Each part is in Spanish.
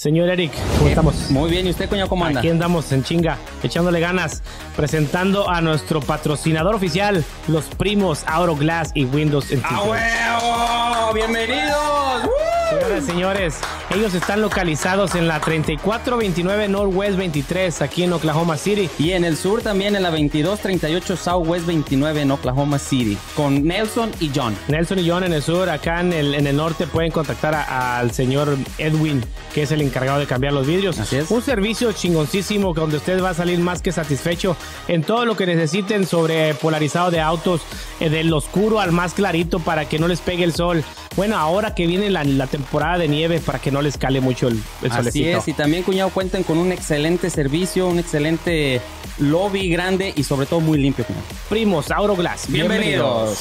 Señor Eric, ¿cómo estamos? Muy bien, ¿y usted, coño, cómo anda? Aquí andamos en chinga, echándole ganas, presentando a nuestro patrocinador oficial, los primos Glass y Windows ¡A huevo! ¡Bienvenidos! Señoras y señores, ellos están localizados en la 3429 Northwest 23, aquí en Oklahoma City. Y en el sur también en la 2238 Southwest 29 en Oklahoma City, con Nelson y John. Nelson y John en el sur, acá en el, en el norte pueden contactar al señor Edwin, que es el encargado de cambiar los vidrios. Así es. Un servicio chingoncísimo donde usted va a salir más que satisfecho en todo lo que necesiten sobre polarizado de autos, eh, del oscuro al más clarito para que no les pegue el sol. Bueno, ahora que viene la, la temporada de nieve para que no les cale mucho el, el Así solecito. es, y también, cuñado, cuentan con un excelente servicio, un excelente lobby grande y sobre todo muy limpio, cuñado. Primos Glass. Bienvenidos.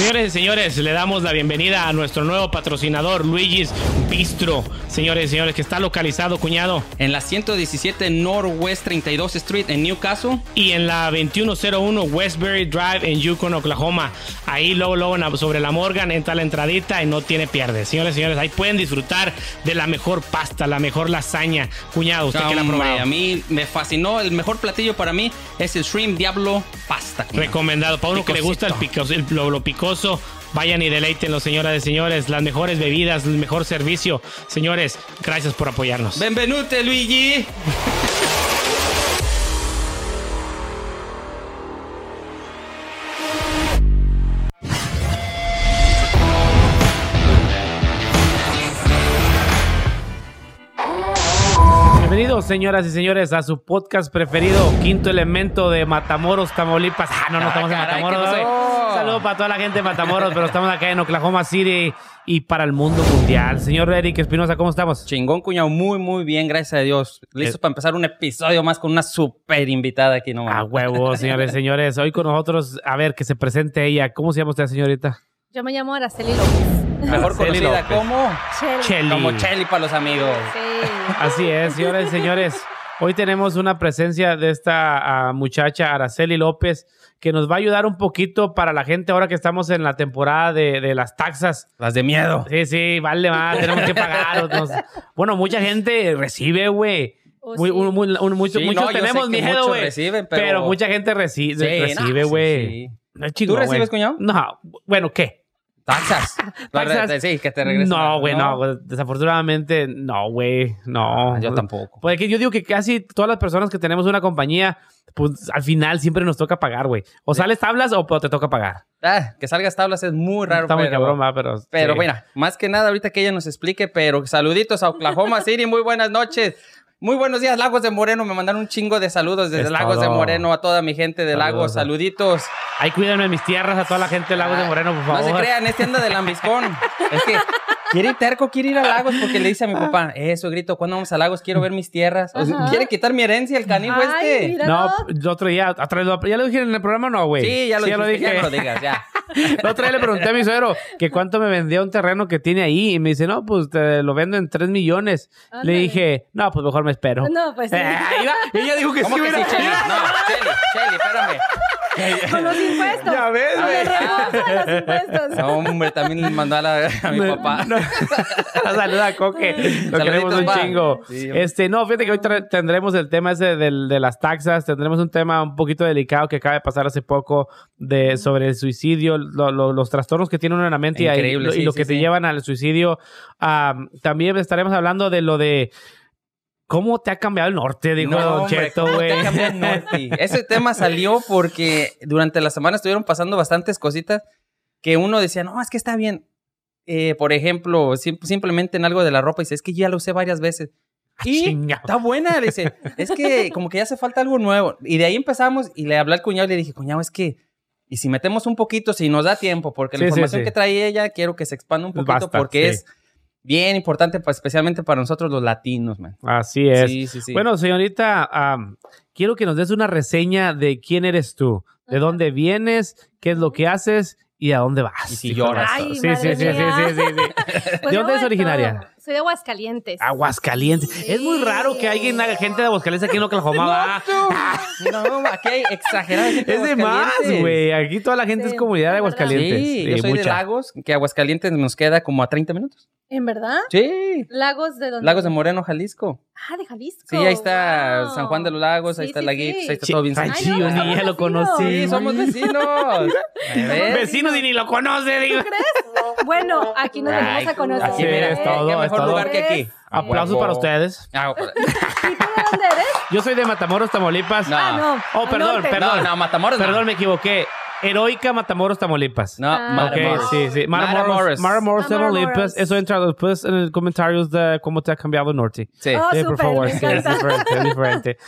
Señores y señores, le damos la bienvenida a nuestro nuevo patrocinador, Luigi's Bistro. Señores y señores, que está localizado, cuñado, En la 117 Northwest 32 Street en Newcastle. y en la 2101 Westbury Drive en Yukon, Oklahoma. Ahí luego, luego sobre la Morgan entra la entradita y no tiene pierde. Señores y señores, ahí pueden disfrutar de la mejor pasta, la mejor lasaña. Cuñado, usted que la probado. a mí me fascinó. El mejor platillo para mí es el Shrimp Diablo Pasta. cuñado. Recomendado. Para uno que le gusta el picoso, el- lo, lo picoso, vayan y deleítenlo, señoras y señores. Las mejores bebidas, el mejor servicio. Señores, gracias por apoyarnos. Benvenute, Luigi. Bienvenidos, señoras y señores, a su podcast preferido, Quinto Elemento de Matamoros, Tamaulipas. Ah, no, no Ah, estamos en Matamoros. ¿qué güey. pasó? Un saludo para toda la gente de Matamoros, pero estamos acá en Oklahoma City y para el mundo mundial. Señor Eric Espinosa, ¿cómo estamos? Chingón, cuñado. Muy, muy bien, gracias a Dios. Listos Eh. para empezar un episodio más con una super invitada aquí, ¿no? A huevo, señores y señores. Hoy con nosotros, a ver, que se presente ella. ¿Cómo se llama usted, señorita? Yo me llamo Araceli López. Mejor Araceli conocida López. como... Cheli. Cheli. Como Chelly para los amigos. Sí. Así es, señores y señores. Hoy tenemos una presencia de esta ah, muchacha, Araceli López, que nos va a ayudar un poquito para la gente ahora que estamos en la temporada de, de las taxas. Las de miedo. Sí, sí, vale más, tenemos que pagar. nos- Bueno, mucha gente recibe, güey. Oh, sí. muy- muchos Sí, muchos no, yo tenemos miedo, muchos güey. reciben, pero... pero- mucha gente reci- Sí, recibe, no, güey. sí, sí. No es chingón, recibes, güey. cuñado? No, bueno, ¿qué? Taxas. Sí, que te. No, güey, no. Desafortunadamente, no, güey. No. Ah, yo tampoco. Pues es que yo digo que casi todas las personas que tenemos una compañía, pues al final siempre nos toca pagar, güey. O sales tablas o te toca pagar. Ah, que salgas tablas es muy raro, Está muy pero... cabrón, va, pero. Pero sí. bueno, más que nada ahorita que ella nos explique, pero saluditos a Oklahoma City, muy buenas noches. Muy buenos días, Lagos de Moreno. Me mandaron un chingo de saludos desde Es Lagos de. Moreno a toda mi gente de Lagos. Saluditos. Ay, cuídenme mis tierras a toda la gente de Lagos de Ah, Moreno, por favor. No se crean, este anda de lambiscón. es que quiere ir terco, quiere ir a Lagos porque le dice a mi papá, eso grito, ¿cuándo vamos a Lagos? Quiero ver mis tierras. O sea, Ajá. quiere quitar mi herencia, el canijo Ay, este. No, el otro día, otra vez, ¿ya lo dije en el programa no, güey? Sí, ya lo, dijiste, dije. ya no lo digas, ya. La otra vez le pregunté a mi suegro que cuánto me vendía un terreno que tiene ahí y me dice, no, pues te lo vendo en 3 millones. Le dije, no, pues mejor me espero. No, pues sí. Eh, ella dijo que ¿Cómo sí, que sí. No, Cheli, Cheli, espérame. Con los impuestos. Ya ves, Con güey. los impuestos. No, hombre, también le mandó a, la- a mi No, papá. no. Saluda a Coque. Lo Saluditos, queremos un pa. chingo. Sí. Este, no, fíjate que hoy tendremos el tema ese del- de las taxas. Tendremos un tema un poquito delicado que acaba de pasar hace poco de, sobre el suicidio, lo- lo- los trastornos que tiene uno en la mente y- Increíble, y, sí, lo sí, que te llevan al suicidio. Am, también estaremos hablando de lo de cómo te ha cambiado el norte, dijo Don hombre, Cheto, ¿cómo te güey. Ese tema salió porque durante la semana estuvieron pasando bastantes cositas que uno decía, no, es que está bien. Eh, por ejemplo, sim- simplemente en algo de la ropa, dice, es que ya lo usé varias veces. Y Chinga. está buena, dice, es que como que ya hace falta algo nuevo. Y de ahí empezamos y le hablé al cuñado y le dije, cuñado, es que, y si metemos un poquito, si nos da tiempo, porque la Sí, información sí. que trae ella, quiero que se expanda un poquito basta, porque es bien importante, especialmente para nosotros los latinos, man. Así es. Sí, sí, sí. Bueno, señorita, am, quiero que nos des una reseña de quién eres tú, de dónde vienes, qué es lo que haces y a dónde vas. Y si lloras. Ay, sí, sí, sí, sí, sí, sí, sí. Pues ¿De dónde es originaria? Soy de Aguascalientes. Aguascalientes. Es muy raro que alguien haga gente de Aguascalientes aquí en Oklahoma. va. No, aquí hay Es de más, güey. Aquí toda la gente Sí, es comunidad de. Aguascalientes. Sí, yo soy de. Lagos, que Aguascalientes nos queda como a 30 minutos. ¿En verdad? Sí. Lagos de dónde? Lagos de Moreno, Jalisco. Ah, de Jalisco. Sí, ahí está Wow. San Juan de los Lagos, ahí Sí, está sí, Laguitos, ahí está Sí, todo bien ay, yo no, ni ya lo somos conocí. Sí, somos vecinos. ¿Ves? Vecinos y ni lo conoce, digo. Bueno, aquí nos venimos a conocer. Aquí, Sí, mira, es qué- todo, qué es mejor todo. lugar que aquí. Aplausos para ustedes. Ah, ¿Y tú de dónde eres? Yo soy de Matamoros, Tamaulipas. No. Ah, no. Oh, perdón, perdón. No, no, Matamoros no. Perdón, me equivoqué. Heroica Matamoros, Tamaulipas. No, Ah. Matamoros. sí, sí. Matamoros, Matamoros. Tamaulipas. Eso entra después en los comentarios de cómo te ha cambiado el norte. Sí. Oh, Sí, por favor, me sí, es diferente, es diferente.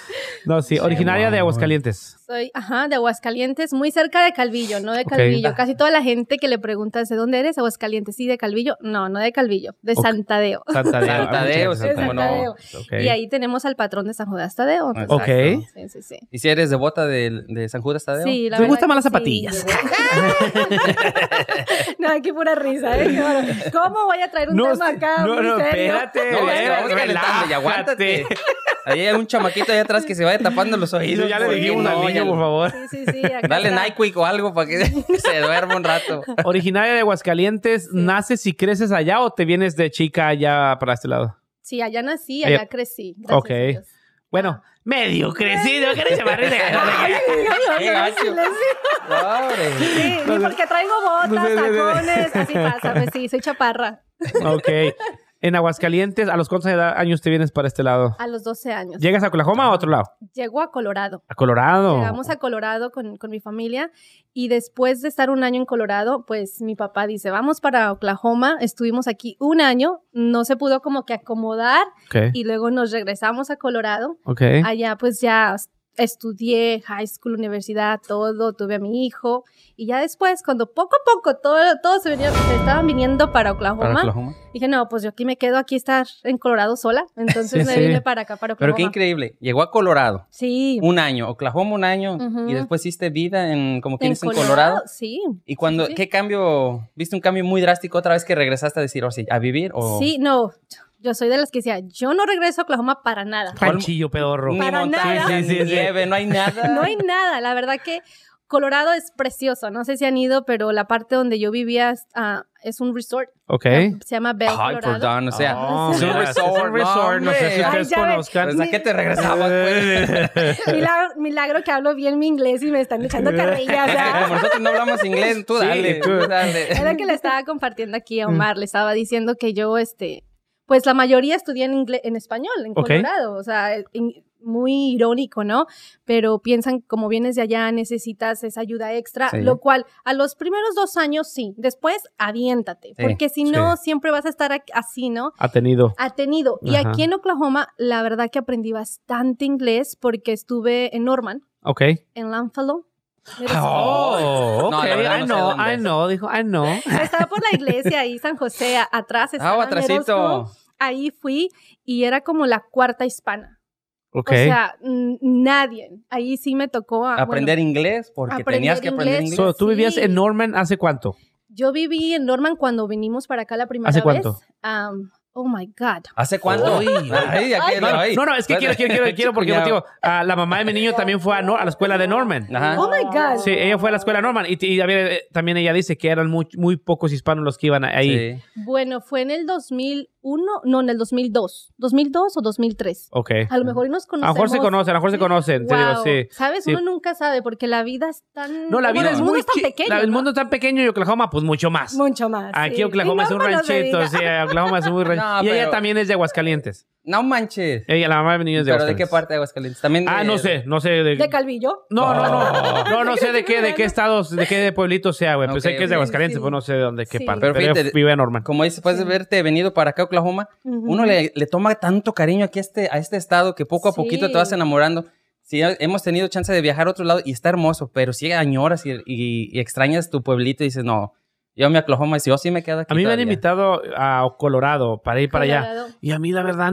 No, sí, originaria de Aguascalientes. Soy, ajá, de Aguascalientes, muy cerca de Calvillo, no de. Calvillo. Casi toda la gente que le pregunta ¿de dónde eres? Aguascalientes, sí, de Calvillo. No, no de Calvillo, de Ok. Santadeo. Santadeo. Santadeo, Ah, sí, cómo no. Santadeo. Ok. Y ahí tenemos al patrón de San Judas Tadeo. Ok. Sí, sí, sí. ¿Y si eres devota de, de San Judas Tadeo? Sí, la ¿Te gustan más las sí. zapatillas? no, aquí pura risa, ¿eh? Qué bueno. ¿Cómo voy a traer un tema acá? no, no, serio? espérate. No, es que vamos Ahí hay un chamaquito allá atrás que se vaya tapando los oídos. Ya le dijimos al niño, ya- por favor. Sí, sí, sí. Dale está. Nyquik o algo para que se duerma un rato. Originaria de Aguascalientes, ¿naces y creces allá o te vienes de chica allá para este lado? Sí, allá nací, Allá- allá crecí. gracias Ok. a Dios. Bueno, medio crecido, ¿qué chamarrita? Qué gacho. Pobre. Sí, ni porque traigo botas, tacones, así pasa, pues sí, soy chaparra. ok. En Aguascalientes, ¿a los cuántos años te vienes para este lado? A los 12 años. ¿Llegas a Oklahoma o a otro lado? Llego a Colorado. A Colorado. Llegamos a Colorado con, con mi familia y después de estar un año en Colorado, pues mi papá dice, vamos para Oklahoma. Estuvimos aquí un año, no se pudo como que acomodar y luego nos regresamos a Colorado. Ok. Allá pues ya estudié high school, universidad, todo, tuve a mi hijo y ya después cuando poco a poco todo, todo se, venía, se estaban viniendo para Oklahoma, Para Oklahoma. dije no, pues yo aquí me quedo aquí estar en Colorado sola, entonces Sí, me sí. vine para acá, para Oklahoma. Pero qué increíble. Llegó a Colorado Sí. un año, Oklahoma un año y después hiciste vida en como quien dice en Colorado. Sí. Y cuando, sí. ¿qué cambio? ¿Viste un cambio muy drástico otra vez que regresaste a decir, o sí, a vivir? O Sí, no. Yo soy de las que decía, yo no regreso a Oklahoma para nada. Ranchillo pedorro. Ni Para montaña, nada. Sí, sí, sí. nieve, no hay nada. No hay nada. La verdad que Colorado es precioso. No sé si han ido, pero la parte donde yo vivía ah, es un resort. Ok. Se llama Bell, Ay, Colorado. perdón, o sea, Oh, es un resort, es un resort, no sé si ustedes Ay, conozcan. Pues, ¿a qué te regresabas, pues? milagro, milagro que hablo bien mi inglés y me están echando carrillas. Como ¿verdad? nosotros no hablamos inglés, tú Sí, dale, tú. tú dale. Es lo que le estaba compartiendo aquí a Omar. Le estaba diciendo que yo, este, pues la mayoría estudié en, inglés, en español, en Ok. Colorado. O sea, muy irónico, ¿no? Pero piensan, como vienes de allá, necesitas esa ayuda extra, Sí. lo cual a los primeros dos años sí, después aviéntate, Sí, porque si no, sí. siempre vas a estar así, ¿no? Ha tenido. Atenido. Y aquí en Oklahoma, la verdad que aprendí bastante inglés porque estuve en Norman, Ok. en Longfellow. Eres- Oh, No, ok. no dónde I es. know, dijo, I know. Estaba por la iglesia ahí, San José, a- atrás. Ah, estaba atrasito. Merosco. Ahí fui y era como la cuarta hispana. Ok. O sea, nadie. Ahí sí me tocó a, Aprender bueno, inglés, porque aprender tenías que aprender inglés. inglés. So, ¿Tú vivías sí. en Norman hace cuánto? yo viví en Norman cuando vinimos para acá la primera ¿Hace vez. cuánto? Um, oh my God. ¿Hace cuánto? Ay. Ay, aquí, No, ay. no, no, es que quiero, quiero, quiero, quiero porque motivo. ah, la mamá de mi niño también fue a, Nor- a la escuela de Norman. Ajá. Oh my God. Sí, ella fue a la escuela Norman y, y también, eh, también ella dice que eran muy, muy pocos hispanos los que iban ahí. Sí. Bueno, fue en el 2001, no, en el 2002. ¿2002 o 2003? Ok. A lo mejor nos A conocemos. lo mejor se conocen, a lo mejor se conocen, te digo, Wow. sí. ¿Sabes? Sí. Uno nunca sabe porque la vida es tan... No, la vida bueno, es el mundo muy es tan pequeño. la- el mundo es tan pequeño y Oklahoma, pues mucho más. Mucho más. Aquí sí. Oklahoma Y es un no ranchito, sí, Oklahoma es muy ranchito. No, y ella también es de Aguascalientes. No manches. Ella, la mamá de mi niño es de ¿Pero de qué parte de Aguascalientes? También Ah, de- no sé, no sé. De, ¿De Calvillo? no, no, no. Oh. No, no sé de qué, de qué estados, de qué pueblito sea, güey. Pues Ok, sé que es de. Aguascalientes, Sí. pues no sé de dónde, qué Sí. parte. Pero Pero, fíjate, vive en Norman. Como dices, Sí. verte venido para acá a Oklahoma, Ujú. uno le, le toma tanto cariño aquí a este, a este estado que poco a Sí. poquito te vas enamorando. Sí, hemos tenido chance de viajar a otro lado y está hermoso, pero si añoras y, y- y extrañas tu pueblito y dices, no, yo me Oklahoma y si yo sí me quedo aquí A mí me han todavía". invitado a Colorado para ir para allá. Colorado. Y a mí, la verdad,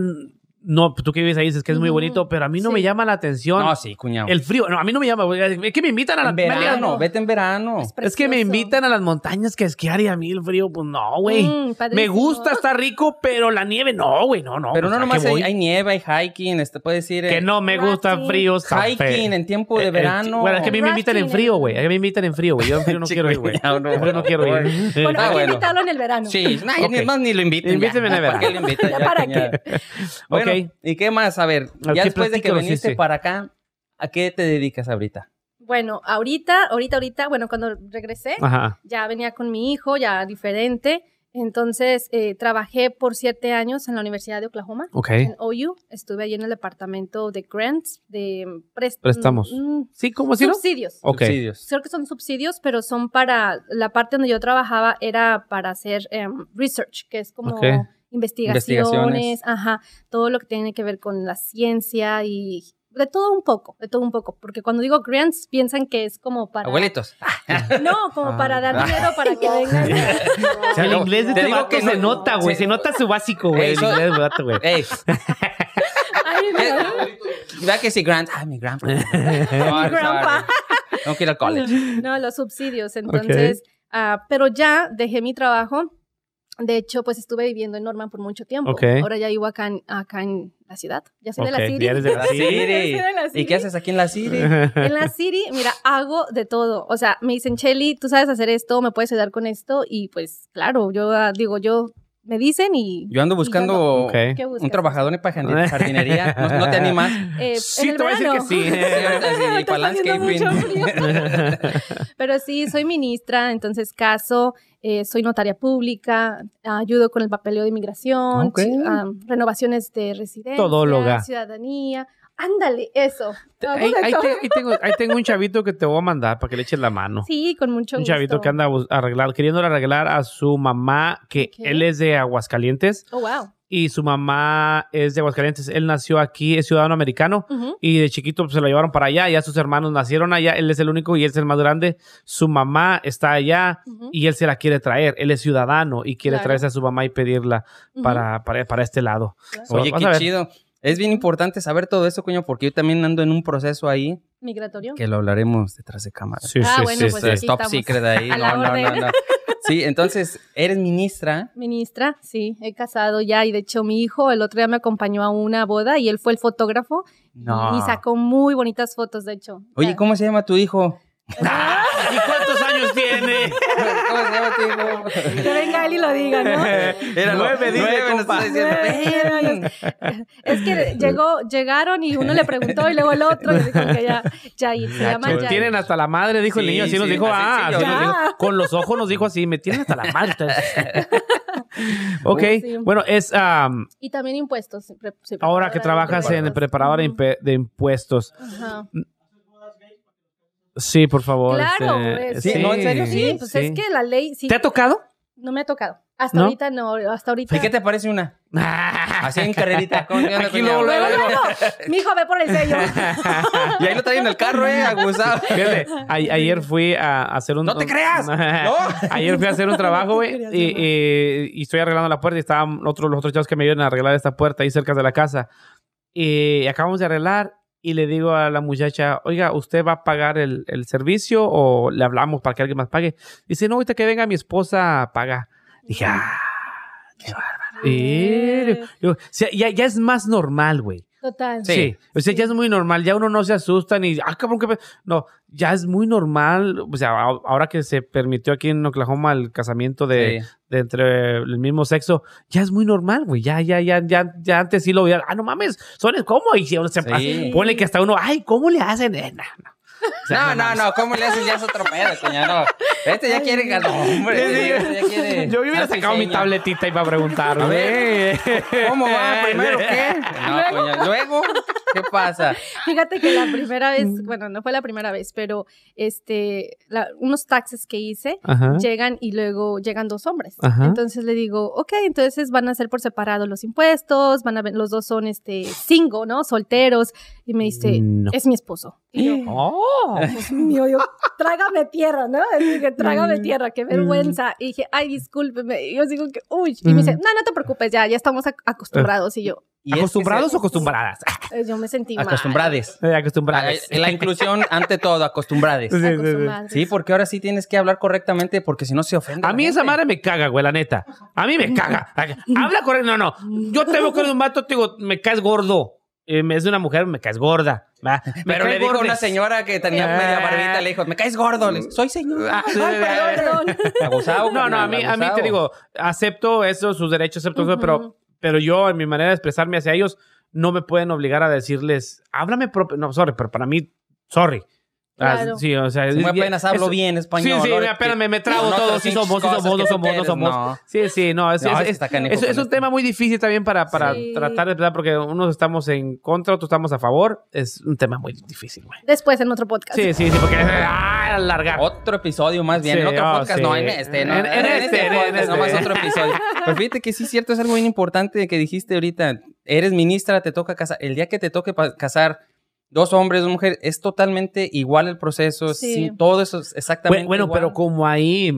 no, tú que vives ahí dices que es muy bonito, pero a mí no sí. me llama la atención. No, sí, cuñado. El frío, no, a mí no me llama, güey. Es que me invitan a la en verano, me- vete en verano. Es que me invitan a las montañas que esquiar y a mí el frío, pues no, güey. Mm, me gusta, está rico, pero la nieve no, güey, no, no. Pero pues, no ¿a nomás hay, nieve, hay hiking, este puede decir Que eh, no me gusta frío, hiking en tiempo Eh, de eh, verano. Bueno, es que a mí me invitan en frío, güey. A mí me invitan en frío, güey. Yo en frío no Chico, quiero ir, güey. no, En frío no quiero ir. Bueno, Ah, hay que bueno. invitarlo en el verano. Sí, no, ni más ni lo inviten. Invíteme en el ¿Para qué verano. para qué? Bueno, Ok. ¿y qué más? A ver, ya ¿qué después de que viniste sí, sí. para acá, ¿a qué te dedicas ahorita? Bueno, ahorita, ahorita, ahorita, bueno, cuando regresé, Ajá. ya venía con mi hijo, ya diferente. Entonces, eh, trabajé por siete años en la Universidad de Oklahoma, Ok. en OU. Estuve allí en el departamento de grants, de Préstamos. mm, Sí, ¿cómo no? subsidios. Ok. Subsidios. Creo que son subsidios, pero son para, la parte donde yo trabajaba era para hacer em, research, que es como Ok. Investigaciones, Investigaciones. ajá, todo lo que tiene que ver con la ciencia y de todo un poco, de todo un poco, porque cuando digo grants piensan que es como para... Abuelitos. No, como para dar dinero para que vengan. O sea, el Te inglés de digo este vato que se no- nota, güey. sí. Se nota su básico, güey. Ey, El inglés, güey, vato, güey. Ey, Ay, no. ¿verdad que sí, Grant? Ah, mi grandpa. Mi grandpa. Ir al college. No, los subsidios. Entonces, ah, pero ya dejé mi trabajo. De hecho, pues estuve viviendo en Norman por mucho tiempo. Ok. Ahora ya vivo acá en, acá en la ciudad. Ya soy de Ok, la City. ya eres de la City. De ¿Y qué haces aquí en la City? En la City, mira, hago de todo. O sea, me dicen, Shelly, tú sabes hacer esto, me puedes ayudar con esto. Y pues, claro, yo ah, digo, yo me dicen y. Yo ando buscando Ok. ¿Qué buscas? un trabajador en jardin- jardinería. ¿No, no te animas? Eh, Sí, en el te voy a decir verano. que sí. Mucho frío. Pero sí, soy ministra, entonces caso, eh, soy notaria pública, ayudo con el papeleo de inmigración, ah, renovaciones de residencia, Todóloga. ciudadanía. Ándale, eso. Ahí, de ahí todo. te- ahí tengo, ahí tengo un chavito que te voy a mandar para que le eches la mano. Sí, con mucho un gusto. chavito que anda arreglar, queriendo arreglar a su mamá, que él es de Aguascalientes Oh, wow. y su mamá es de Aguascalientes. Él nació aquí, es ciudadano americano y de chiquito pues, se lo llevaron para allá. Ya sus hermanos nacieron allá. Él es el único y él es el más grande. Su mamá está allá y él se la quiere traer. Él es ciudadano y quiere Claro. traerse a su mamá y pedirla para, para, para este lado. So, Oye, qué chido. Es bien importante saber todo eso, coño, porque yo también ando en un proceso ahí Migratorio. que lo hablaremos detrás de cámara. Sí, Ah, sí, bueno, sí, pues sí. Es aquí top estamos. secret ahí. A la No, no, no, orden. no. Sí, entonces, eres ministra. Ministra, sí, he casado ya y de hecho mi hijo el otro día me acompañó a una boda y él fue el fotógrafo No. y sacó muy bonitas fotos, de hecho. Oye. ¿cómo se llama tu hijo? ¿Y cuántos años tiene? Que venga él y lo diga, ¿no? Era Nueve, nos compa. Es que llegó, llegaron y uno le preguntó y luego el otro y dijo que ya, se llama tienen hasta la madre, dijo el niño. Así nos dijo, así, ah, sí, así ya. nos dijo. con los ojos nos dijo así, me tienen hasta la madre. ok, Sí. bueno, es am, Y también impuestos. ahora que trabajas en el preparador de impuestos. Ajá. Sí, por favor. Claro, este, es- Sí, no, en serio, Sí, sí, pues sí. es que la ley sí. ¿Te ha tocado? No me ha tocado. Hasta ¿No? ahorita no, hasta ahorita. ¿Y qué te parece una? Así en carrerita. ¿Cómo Aquí luego, Luego, luego. luego, mi hijo ve por el sello. Y ahí lo traen en el carro, eh, abusado. Fíjate, a- ayer fui a hacer un... ¡No te creas! ¡No! Ayer fui a hacer un trabajo, güey, y- y estoy arreglando la puerta y estaban otros, los otros chavos que me ayudan a arreglar esta puerta ahí cerca de la casa. Y acabamos de arreglar y le digo a la muchacha, oiga, ¿usted va a pagar el, el servicio o le hablamos para que alguien más pague? Dice, no, ahorita que venga mi esposa, paga. Dije, ah, qué bárbaro. Ya, ya es más normal, güey. Total. Sí. Sí. O sea, ya es muy normal. Ya uno no se asusta ni, ah, cabrón, qué pe-". No, ya es muy normal. O sea, ahora que se permitió aquí en Oklahoma el casamiento de, Sí. de entre el mismo sexo, ya es muy normal, güey. Ya, ya, ya, ya, ya antes sí lo veía. Ah, no mames, son ¿cómo? Y se, se Sí. pasa- ponle que hasta uno, ay, ¿cómo le hacen? Eh, no, no. O sea, No, no, no, ¿cómo le haces? Ya es otro pedo, cuñado. Este ya quiere ganar, hombre. Sí, sí. Este ya quiere Yo hubiera sacado mi diseño. tabletita y para preguntar, A ver, ¿Cómo va? ¿Primero qué? No, coño. ¿Luego? ¿Qué pasa? Fíjate que la primera vez, bueno, no fue la primera vez, pero este, la- unos taxes que hice Ajá. llegan y luego llegan dos hombres. Ajá. Entonces le digo, ok, entonces van a ser por separado los impuestos, van a ver, los dos son este single, ¿no? Solteros. Y me dice, No. es mi esposo. Y yo, Oh. Dios mío, yo, trágame tierra, ¿no? Dije, trágame Mm. tierra, qué vergüenza. Y dije, ay, discúlpeme. Y yo digo que, uy. Y me dice, Mm. no, no te preocupes, ya, ya estamos ac- acostumbrados. Y yo, Y es que ¿Acostumbrados se- o acostumbradas? Eh, Yo me sentí mal. Acostumbrades. Eh, acostumbradas. La, la inclusión ante todo, acostumbrades. Sí, sí, sí. Acostumbradas. Sí, porque ahora sí tienes que hablar correctamente porque si no se ofende. A mí esa madre me caga, güey, la neta. A mí me caga. Habla correcto. No, no. Yo te veo con un vato, te digo, me caes gordo. Eh, es una mujer, me caes gorda. ¿va? Me Pero caes le dijo gordes. una señora que tenía media barbita, le dijo, me caes gordo. Le Soy señora. Ah, Ay, perdón. Abusado. No, no, a mí, a mí te digo, acepto eso, sus derechos, acepto eso, pero, pero yo, en mi manera de expresarme hacia ellos, no me pueden obligar a decirles, háblame propio. No, sorry, pero para mí, sorry. Ah, Claro. sí, o sea, es- apenas hablo eso- bien español. Sí, sí, ahora apenas me, me trago no, todo. Sí somos, sí somos, no somos, no somos. no. Sí, sí, no. Es, No, es- es es- es- un esto. tema muy difícil también para, para Sí. tratar de verdad, porque unos estamos en contra, otros estamos a favor. Es un tema muy difícil, güey. Después en otro podcast. Sí, sí, sí, porque ah, alargar. Otro episodio más bien. Sí, en otro oh, podcast, sí. no en este. No, En- en este, en podcast, este. nomás otro episodio. Pero fíjate que sí cierto, es algo bien importante que dijiste ahorita. Eres ministra, te toca casar. El día que te toque casar dos hombres, dos mujeres, es totalmente igual el proceso. Sí. sí, todo eso es exactamente Bueno, bueno, igual. pero como ahí,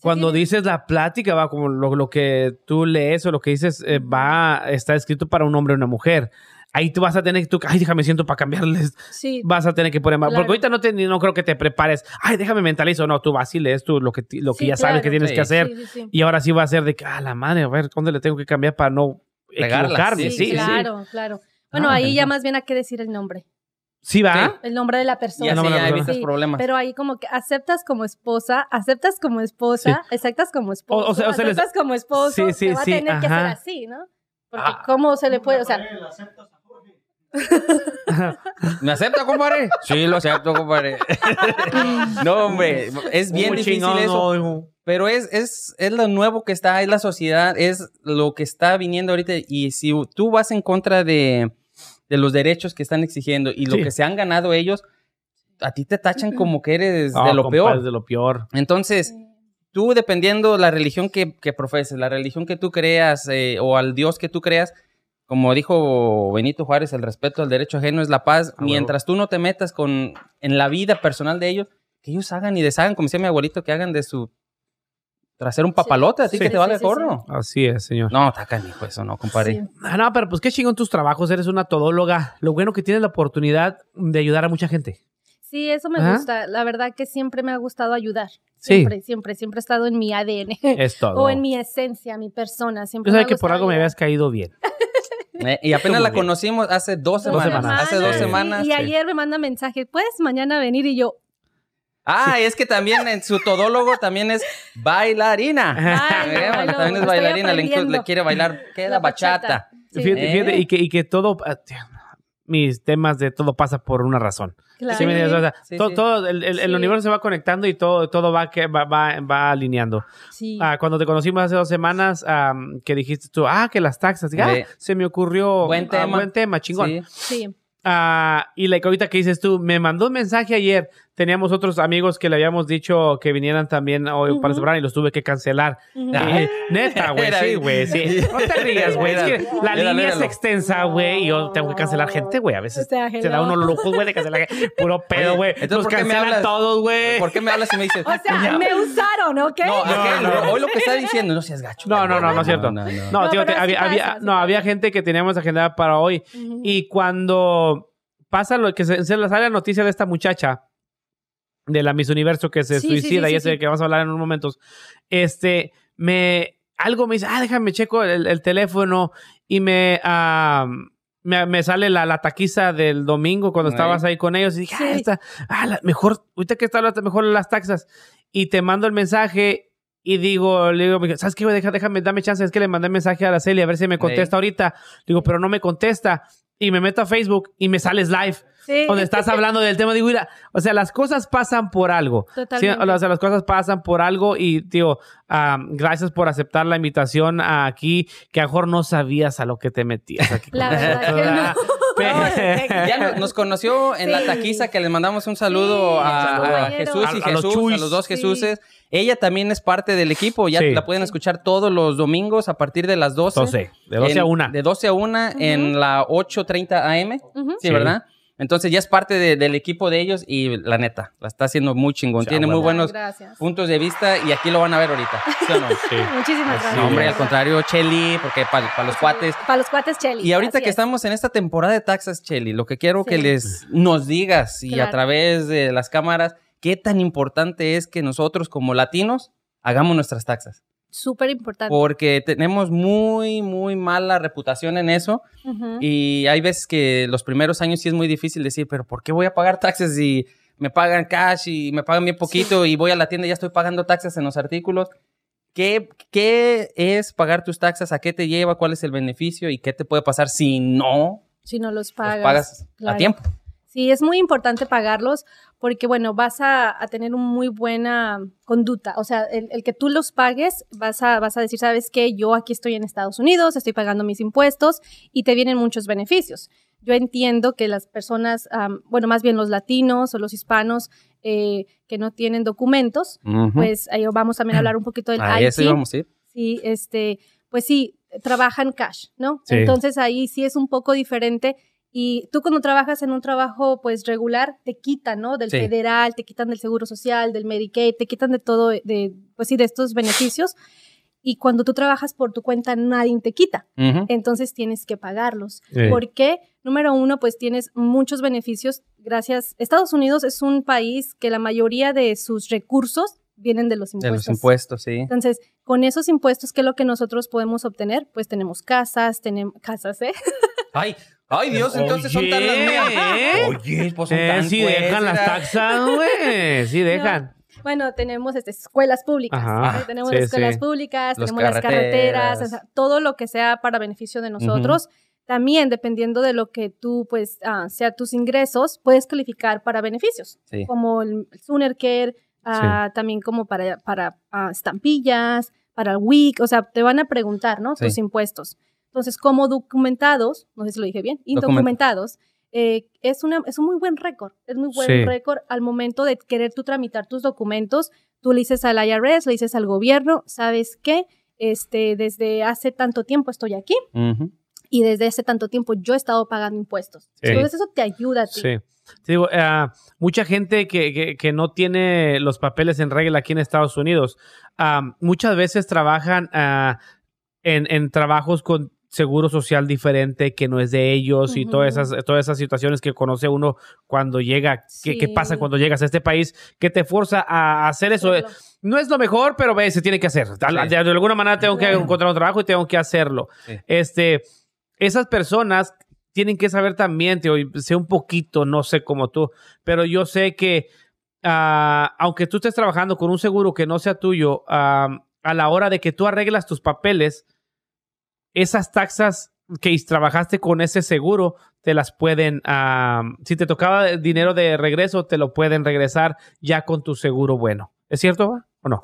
cuando tiene- dices la plática, va, como lo, lo que tú lees o lo que dices, eh, va, está escrito para un hombre o una mujer. Ahí tú vas a tener que, tú, ay, déjame siento para cambiarles. Sí. Vas a tener que poner más. Claro. Porque ahorita no, te, no creo que te prepares. Ay, déjame mentalizo. No, tú vas y lees tú lo que, lo que Sí, ya sabes claro. que tienes Sí. que hacer. Sí, sí, sí. Y ahora sí va a ser de que, ah, la madre, a ver, ¿dónde le tengo que cambiar para no Regarla, equivocarme? Sí, Sí, sí. claro, claro. Bueno, Ah, ahí ya más bien hay que decir el nombre. Sí, va. El nombre de la persona. me la ya evitas Sí, problemas. Pero ahí como que aceptas como esposa, aceptas como esposa, aceptas como esposa, o sea, o sea, les- aceptas como esposo, Sí, sí, te va sí, a tener que ser ajá. así, ¿no? Porque Ah. cómo se le puede, o sea, ¿Me acepta, compadre? Sí, lo acepto, compadre. no, hombre, es bien Muy difícil chingón, eso. no, Pero es, es, es lo nuevo que está, es la sociedad, es lo que está viniendo ahorita. Y si tú vas en contra de, de los derechos que están exigiendo y lo Sí. que se han ganado ellos, a ti te tachan como que eres de lo peor. de lo peor. Entonces, tú dependiendo la religión que, que profeses, la religión que tú creas eh, o al Dios que tú creas, como dijo Benito Juárez, el respeto al derecho ajeno es la paz. Ah. Mientras tú no te metas con, en la vida personal de ellos, que ellos hagan y deshagan, como decía mi abuelito, que hagan de su trasero un papalote, así Sí, que sí, te vale sí, sí, gorro. Así es, señor. No, está canijo eso, no, compadre. sí. Ah, no, pero pues qué chingón tus trabajos. Eres una todóloga. Lo bueno que tienes la oportunidad de ayudar a mucha gente. Sí, eso me gusta. La verdad que siempre me ha gustado ayudar. Sí. Siempre, siempre, siempre ha estado en mi ADN. Es todo. o en mi esencia, mi persona. Siempre Yo ha que por algo me habías caído bien. Eh, y apenas Muy la bien. conocimos hace dos Dos semanas. semanas. Hace dos Sí. semanas. Y, y ayer me manda mensaje, ¿puedes mañana venir? Y yo, Ah, es que también en su todólogo también es bailarina. Eh, bailo, también es bailarina, le, le quiere bailar, ¿qué? La La bachata. bachata. Sí. Fíjate, ¿Eh? fíjate, y, que, y que todo. ah, Mis temas de todo pasa por una razón. claro. Sí? O sea, Sí, todo, sí. todo el, el- universo se va conectando y todo, todo va, que, va, va, va alineando. Sí. Ah, cuando te conocimos hace dos semanas, am, que dijiste tú, ah, que las taxas. Ah, Sí. se me ocurrió. Buen ah, tema. buen tema, chingón. Sí. sí. Ah, y la ahorita que dices tú, me mandó un mensaje ayer. Teníamos otros amigos que le habíamos dicho que vinieran también hoy para Ujú. celebrar y los tuve que cancelar. Eh, neta, güey, sí, güey, sí. No te rías, güey. Es que la Era, línea es extensa, güey, y yo tengo que cancelar gente, güey. A veces O sea, se da uno lujos, güey, de cancelar gente. Puro pedo, güey. entonces, Los ¿por qué me cancelan hablas? todos, güey. ¿Por qué me hablas y me dices? O sea, me usaron, ¿ok? No, aquel, no. hoy lo que está diciendo, no seas gacho. No, no, no, no es cierto. No, no, no. No, No, tío, te- había, no, gente que teníamos agendada para hoy. Y cuando pasa lo que se, se le sale la noticia de esta muchacha de la Miss Universo que se Sí, suicida sí, y ese que vamos a hablar en unos momentos, este, me, algo me dice, ah, déjame checo el, el teléfono y me, ah, me, me sale la, la taquiza del domingo cuando estabas ahí con ellos y dije, ah, esta, ah, la- mejor, ahorita que está hablando, mejor las taxas y te mando el mensaje y digo, le digo, ¿sabes qué? Deja- déjame, dame chance. Es que le mandé mensaje a la Celia a ver si me contesta ahorita. Digo, pero no me contesta. Y me meto a Facebook y me sales live Sí. donde estás hablando del tema. Digo, mira, o sea, las cosas pasan por algo. Sí, Totalmente. o sea, las cosas pasan por algo y, tío, ah, gracias por aceptar la invitación aquí, que a lo mejor no sabías a lo que te metías aquí. La verdad Ya no- nos conoció en la taquiza que les mandamos un saludo Sí, a. Jesús y A- a los Jesús, a los dos Sí. Jesuses. Ella también es parte del equipo, ya Sí. la pueden escuchar todos los domingos a partir de las 12. 12, de 12 a En- 1. De 12 a 1 en la 8.30 AM. Ujú. Sí, Sí. ¿verdad? Entonces ya es parte de- del equipo de ellos y la neta, la está haciendo muy chingón. Sí, Tiene muy bueno. buenos Gracias. puntos de vista y aquí lo van a ver ahorita. ¿sí o no? Sí. Muchísimas gracias. No, hombre, al contrario, Cheli, porque para los cuates. Para los cuates, Chelly. Y ahorita así que es. estamos en esta temporada de taxas, Cheli, lo que quiero que Sí. les nos digas y a Claro. través de las cámaras, qué tan importante es que nosotros como latinos hagamos nuestras taxas. Súper importante. Porque tenemos muy, muy mala reputación en eso. Ujú. Y hay veces que los primeros años sí es muy difícil decir, pero ¿por qué voy a pagar taxes si me pagan cash y me pagan bien poquito y voy a la tienda y ya estoy pagando taxes en los artículos? ¿Qué, ¿Qué es pagar tus taxas? ¿A qué te lleva? ¿Cuál es el beneficio? ¿Y qué te puede pasar si no si no los los pagas. pagas a claro. tiempo? Sí, es muy importante pagarlos porque, bueno, vas a, a tener una muy buena conducta. O sea, el, el que tú los pagues, vas a, vas a decir, ¿sabes qué? Yo aquí estoy en Estados Unidos, estoy pagando mis impuestos y te vienen muchos beneficios. Yo entiendo que las personas, am, bueno, más bien los latinos o los hispanos eh, que no tienen documentos, pues ahí vamos también a hablar un poquito del a IT. eso íbamos, sí. Sí, este, pues sí, trabajan cash, ¿no? Sí. Entonces ahí sí es un poco diferente. Y tú cuando trabajas en un trabajo pues regular, te quitan, ¿no? Del Sí. federal, te quitan del seguro social, del Medicaid, te quitan de todo, de, pues sí, de estos beneficios. Y cuando tú trabajas por tu cuenta, nadie te quita. Entonces tienes que pagarlos. Sí. ¿Por qué? Número uno, pues tienes muchos beneficios gracias. Estados Unidos es un país que la mayoría de sus recursos vienen de los De impuestos. los impuestos, sí. Entonces, con esos impuestos, ¿qué es lo que nosotros podemos obtener? Pues tenemos casas, tenemos casas, ¿eh? Ay, ay Dios, entonces son tan las Oye, mías. ¿eh? Oye, pues son Eh, tan sí dejan las taxas, güey. Sí dejan. Bueno, tenemos este, escuelas públicas, Ajá, ¿eh? tenemos sí, las escuelas sí. públicas, Los tenemos las carreteras, carreteras. o sea, todo lo que sea para beneficio de nosotros. También, dependiendo de lo que tú, pues, ah, sea tus ingresos, puedes calificar para beneficios, Sí. como el Sooner Care, ah, también como para, para ah, estampillas, para el WIC, o sea, te van a preguntar, ¿no? Sí. Tus impuestos. Entonces, como documentados, no sé si lo dije bien, Document- indocumentados, eh, es, una, es un muy buen récord, es muy buen Sí. récord al momento de querer tú tramitar tus documentos, tú le dices al IRS, le dices al gobierno, ¿sabes qué? Este, desde hace tanto tiempo estoy aquí Ujú. y desde hace tanto tiempo yo he estado pagando impuestos. Sí. Entonces eso te ayuda a ti. Sí. Te digo, ah, mucha gente que, que- que no tiene los papeles en regla aquí en Estados Unidos, ah, muchas veces trabajan ah, en, en trabajos con seguro social diferente que no es de ellos y todas esas, todas esas situaciones que conoce uno cuando llega, Sí. pasa cuando llegas a este país, que te fuerza a hacer eso. No es lo mejor, pero ve, se tiene que hacer. De, Sí. de alguna manera tengo que encontrar un trabajo y tengo que hacerlo. Sí. Este, esas personas tienen que saber también, te sé un poquito, no sé como tú, pero yo sé que ah, aunque tú estés trabajando con un seguro que no sea tuyo, ah, a la hora de que tú arreglas tus papeles, esas taxas que trabajaste con ese seguro te las pueden, si te tocaba dinero de regreso, te lo pueden regresar ya con tu seguro bueno. ¿Es cierto va? o no?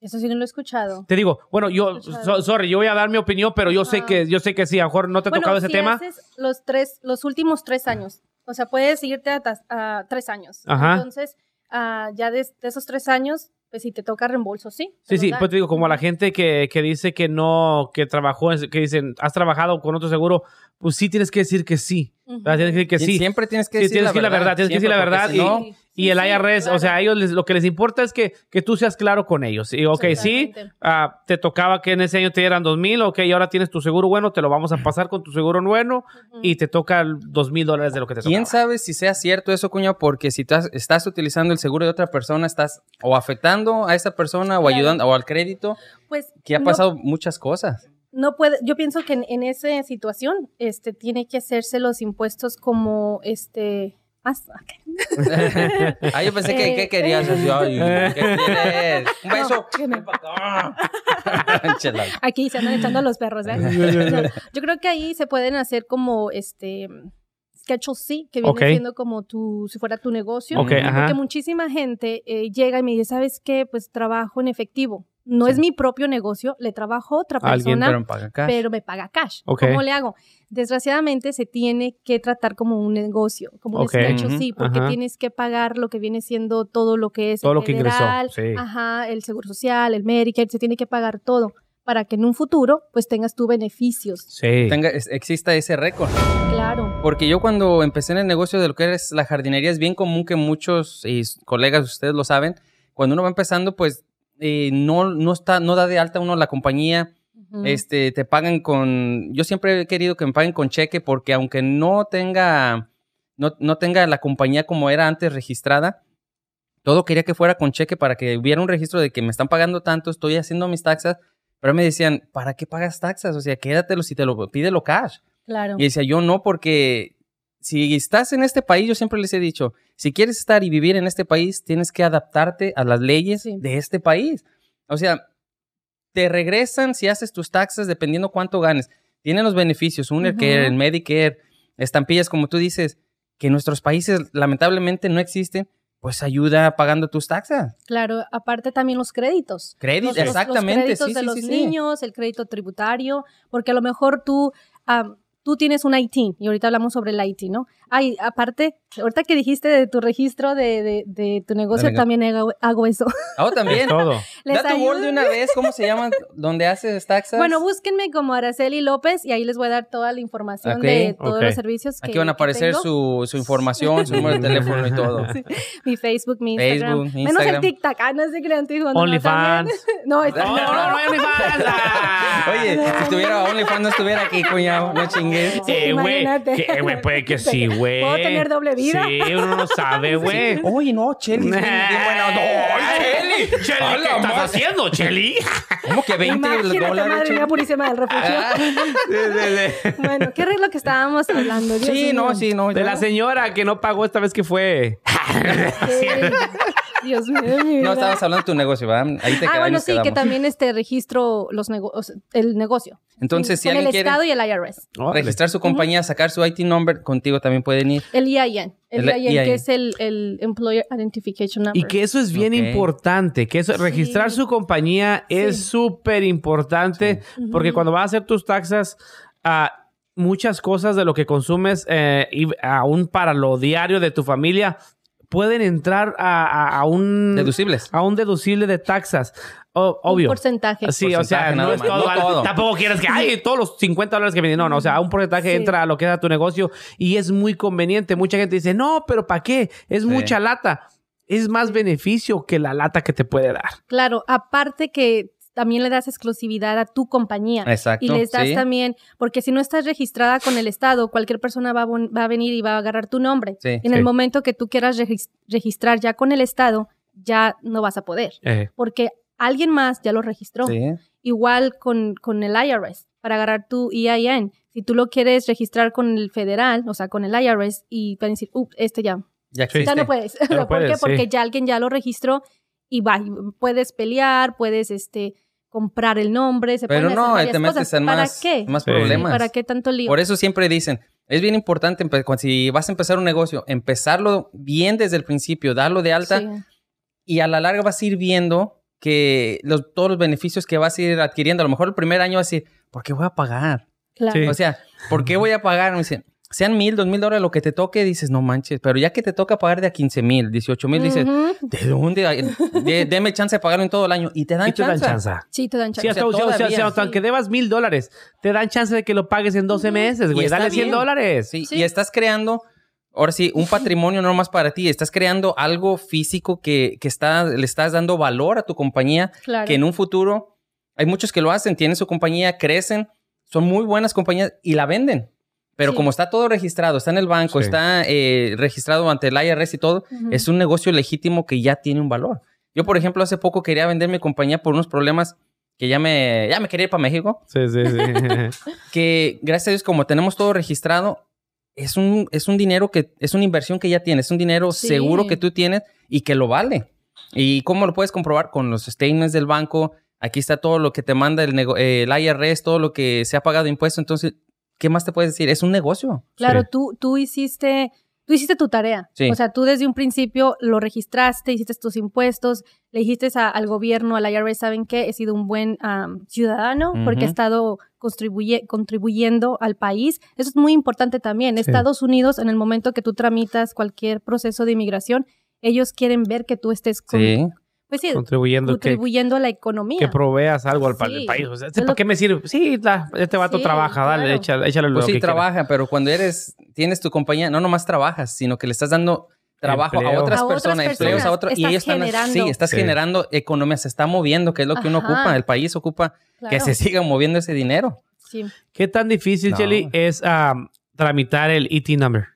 Eso sí no lo he escuchado. Te digo, bueno, yo, so- sorry, yo voy a dar mi opinión, pero yo sé que, yo sé que sí, a lo mejor no te ha Bueno, tocado ese tema. haces los tres, los últimos tres años. O sea, puedes irte a, tres años. Ajá. Entonces, ah, ya de, de esos tres años, pues si te toca reembolso, sí. Sí, sí, pues te digo, como a la gente que, que dice que no, que trabajó, que dicen, has trabajado con otro seguro, pues sí tienes que decir que sí. ¿Verdad? Tienes que decir que Y sí. Siempre tienes que Sí, decir tienes la que la verdad. verdad, tienes que decir la siempre, verdad si no, Sí, Y sí, el sí, IRS, o claro. sea, a ellos les- lo que les importa es que, que tú seas claro con ellos. Y, ok, sí, ah, te tocaba que en ese año te dieran dos mil, ok, y ahora tienes tu seguro bueno, te lo vamos a pasar con tu seguro bueno Ujú. y te toca dos mil dólares de lo que te ¿Quién tocaba. sabe si sea cierto eso, cuño? Porque si estás, estás utilizando el seguro de otra persona, estás o afectando a esa persona o Claro. ayudando o al crédito, Pues que ha no- pasado muchas cosas. No puede, yo pienso que en, en esa situación, este, tiene que hacerse los impuestos como, este, más, ah, yo pensé que Eh, ¿qué querías? Yo, ay, ¿qué quieres? Un beso. No, aquí se andan echando los perros, ¿eh? No, yo creo que ahí se pueden hacer como, este, Schedule C, que viene siendo como tu, si fuera tu negocio. Ajá. Porque muchísima gente eh, llega y me dice, ¿sabes qué? Pues trabajo en efectivo. No Sí. es mi propio negocio, le trabajo a otra Alguien, persona, Pero me paga cash. pero me paga cash. Ok. ¿Cómo le hago? Desgraciadamente se tiene que tratar como un negocio, como un Ok. Schedule Ujú, C, porque ajá. tienes que pagar lo que viene siendo todo lo que es Todo el lo que ingresó, sí. ajá, el seguro social, el Medicare, se tiene que pagar todo para que en un futuro pues tengas tú beneficios. Sí. Tenga, es- exista ese récord. Claro. Porque yo cuando empecé en el negocio de lo que es la jardinería, es bien común que muchos y colegas, ustedes lo saben, cuando uno va empezando, pues eh, no, no, está, no da de alta uno la compañía, este, te pagan con, yo siempre he querido que me paguen con cheque porque aunque no tenga, no, no tenga la compañía como era antes registrada, todo quería que fuera con cheque para que hubiera un registro de que me están pagando tanto, estoy haciendo mis taxas, pero me decían, ¿para qué pagas taxas? O sea, quédatelo si te lo pídelo cash. Claro. Y decía, yo no, porque si estás en este país, yo siempre les he dicho, si quieres estar y vivir en este país, tienes que adaptarte a las leyes Sí. de este país. O sea, te regresan si haces tus taxas dependiendo cuánto ganes. Tienen los beneficios, un Ujú. el Medicare, estampillas, como tú dices, que en nuestros países lamentablemente no existen, pues ayuda pagando tus taxas. Claro, aparte también los créditos. Crédito, Los- los- exactamente. Los créditos sí, de sí, los sí, niños, el crédito tributario, porque a lo mejor tú, tú tienes un IT, y ahorita hablamos sobre el IT, ¿no? Ay, aparte, ahorita que dijiste de tu registro de, de- de tu negocio, nego- también hago, hago eso. Ah, Es también. todo. Les Da tu Word de una vez, ¿cómo se llama? ¿Dónde haces taxas? Bueno, búsquenme como Araceli López y ahí les voy a dar toda la información de todos los servicios que Aquí van a aparecer su, su información, su número de teléfono y todo. Sí. Mi Facebook, mi Instagram. Facebook, Menos Instagram. el TikTok, ah, no sé qué le OnlyFans. No, está- No, no, no, hay OnlyFans. Oye, si estuviera OnlyFans no estuviera aquí, cuñado, no chingues. Eh, güey, güey, puede que sí, güey. ¿Puedo tener doble vida? Sí, uno no sabe, güey. Oye, no, bien buena. No. Cheli, A ¿qué estás madre. haciendo, Cheli? ¿Cómo que 20 Imagínate, dólares? madre mía purísima del refugio. Ah, Bueno, ¿qué es lo que estábamos hablando? Dios sí, mío. no, sí, no. De ya. la señora que no pagó esta vez que fue. Sí. Dios mío, de mi vida. No, estabas hablando de tu negocio, ¿verdad? Ahí te Ah, bueno, sí, que quedamos. también este registro los negocios, el negocio. Entonces, si Con alguien el quiere Estado y el IRS. Registrar su compañía, sacar su IT number, contigo también pueden ir. El EIN. El, El EIN, EIN. que es el, el Employer Identification Number. Y que eso es bien importante, que eso, registrar su compañía es súper importante, porque cuando vas a hacer tus taxas, ah, muchas cosas de lo que consumes, eh, y aún para lo diario de tu familia, pueden entrar a, a- a un, Deducibles. a un deducible de taxas. O- Un obvio. porcentaje. Sí, o sea, no es todo, no al- todo. Tampoco quieres que, ay, todos los 50 dólares que vienen. No, no, o sea, un porcentaje Sí. entra a lo que es a tu negocio y es muy conveniente. Mucha gente dice, no, pero ¿para qué? Es Sí. mucha lata. Es más beneficio que la lata que te puede dar. Claro, aparte que también le das exclusividad a tu compañía. Exacto. Y les das sí. también, porque si no estás registrada con el Estado, cualquier persona va a, va a venir y va a agarrar tu nombre. Sí. en Sí. el momento que tú quieras regis- registrar ya con el Estado, ya no vas a poder, Eh, porque alguien más ya lo registró. Sí. Igual con, con el IRS, para agarrar tu EIN. Si tú lo quieres registrar con el federal, o sea, con el IRS, y a decir, "Up, este ya, Ya existe. ya no puedes. no ¿Por qué? Porque ya alguien ya lo registró y va, puedes pelear, puedes este comprar el nombre, se Pero pueden hacer no, varias te metes cosas. en ¿Para más, qué? más Sí. problemas. ¿Para qué tanto lío? Por eso siempre dicen, es bien importante, si vas a empezar un negocio, empezarlo bien desde el principio, darlo de alta Sí. y a la larga vas a ir viendo que los, todos los beneficios que vas a ir adquiriendo, a lo mejor el primer año vas a decir, ¿por qué voy a pagar? Claro. Sí. O sea, ¿por qué voy a pagar? Me dicen, sean mil, dos mil dólares lo que te toque, dices, no manches, pero ya que te toca pagar de a 15 mil, 18 mil, dices. ¿de dónde? De- deme chance de pagarlo en todo el año y te dan y te dan chance. Sí, te dan Sí, chance. hasta, O sea, o aunque debas mil dólares, te dan chance de que lo pagues en 12 meses, güey. Dale 100 bien. dólares. Sí, Sí. y estás creando, ahora sí, un patrimonio no más para ti, estás creando algo físico que, que está, le estás dando valor a tu compañía, Claro. que en un futuro, hay muchos que lo hacen, tienen su compañía, crecen, son muy buenas compañías y la venden. Pero Sí. como está todo registrado, está en el banco, Sí. está eh, registrado ante el IRS y todo, Ujú. es un negocio legítimo que ya tiene un valor. Yo, por ejemplo, hace poco quería vender mi compañía por unos problemas que ya me, ya me quería ir para México Sí, sí, sí. que gracias a Dios, como tenemos todo registrado, es un, es un dinero que, es una inversión que ya tienes, es un dinero Sí. seguro que tú tienes y que lo vale. ¿Y cómo lo puedes comprobar? Con los statements del banco. Aquí está todo lo que te manda el, nego- el IRS, todo lo que se ha pagado de impuestos. Entonces, ¿qué más te puedes decir? Es un negocio. Claro, Sí. tú, tú hiciste, tú hiciste tu tarea. Sí. O sea, tú desde un principio lo registraste, hiciste tus impuestos, le dijiste a- al gobierno, al IRS, ¿saben qué? He sido un buen am, ciudadano porque he estado contribuye- contribuyendo al país. Eso es muy importante también. Estados Unidos, en el momento que tú tramitas cualquier proceso de inmigración, ellos quieren ver que tú estés con- Sí. Pues sí, contribuyendo que, contribuyendo a la economía. que proveas algo al Sí. país. O sea, Es lo ¿para qué me sirve? Sí, la- este vato Sí, trabaja, dale, claro. échale, échale lo Pues que sí, quiera. trabaja, pero cuando eres, tienes tu compañía, no nomás trabajas, sino que le estás dando trabajo Empleo. a otras A otras personas, empleos a otros, y Estás ellos están, generando. sí, estás Sí. generando economía, se está moviendo, que es lo que uno ocupa, el país ocupa que se siga moviendo ese dinero. Sí. ¿Qué tan difícil, No. Shelly, es am, tramitar el ET number?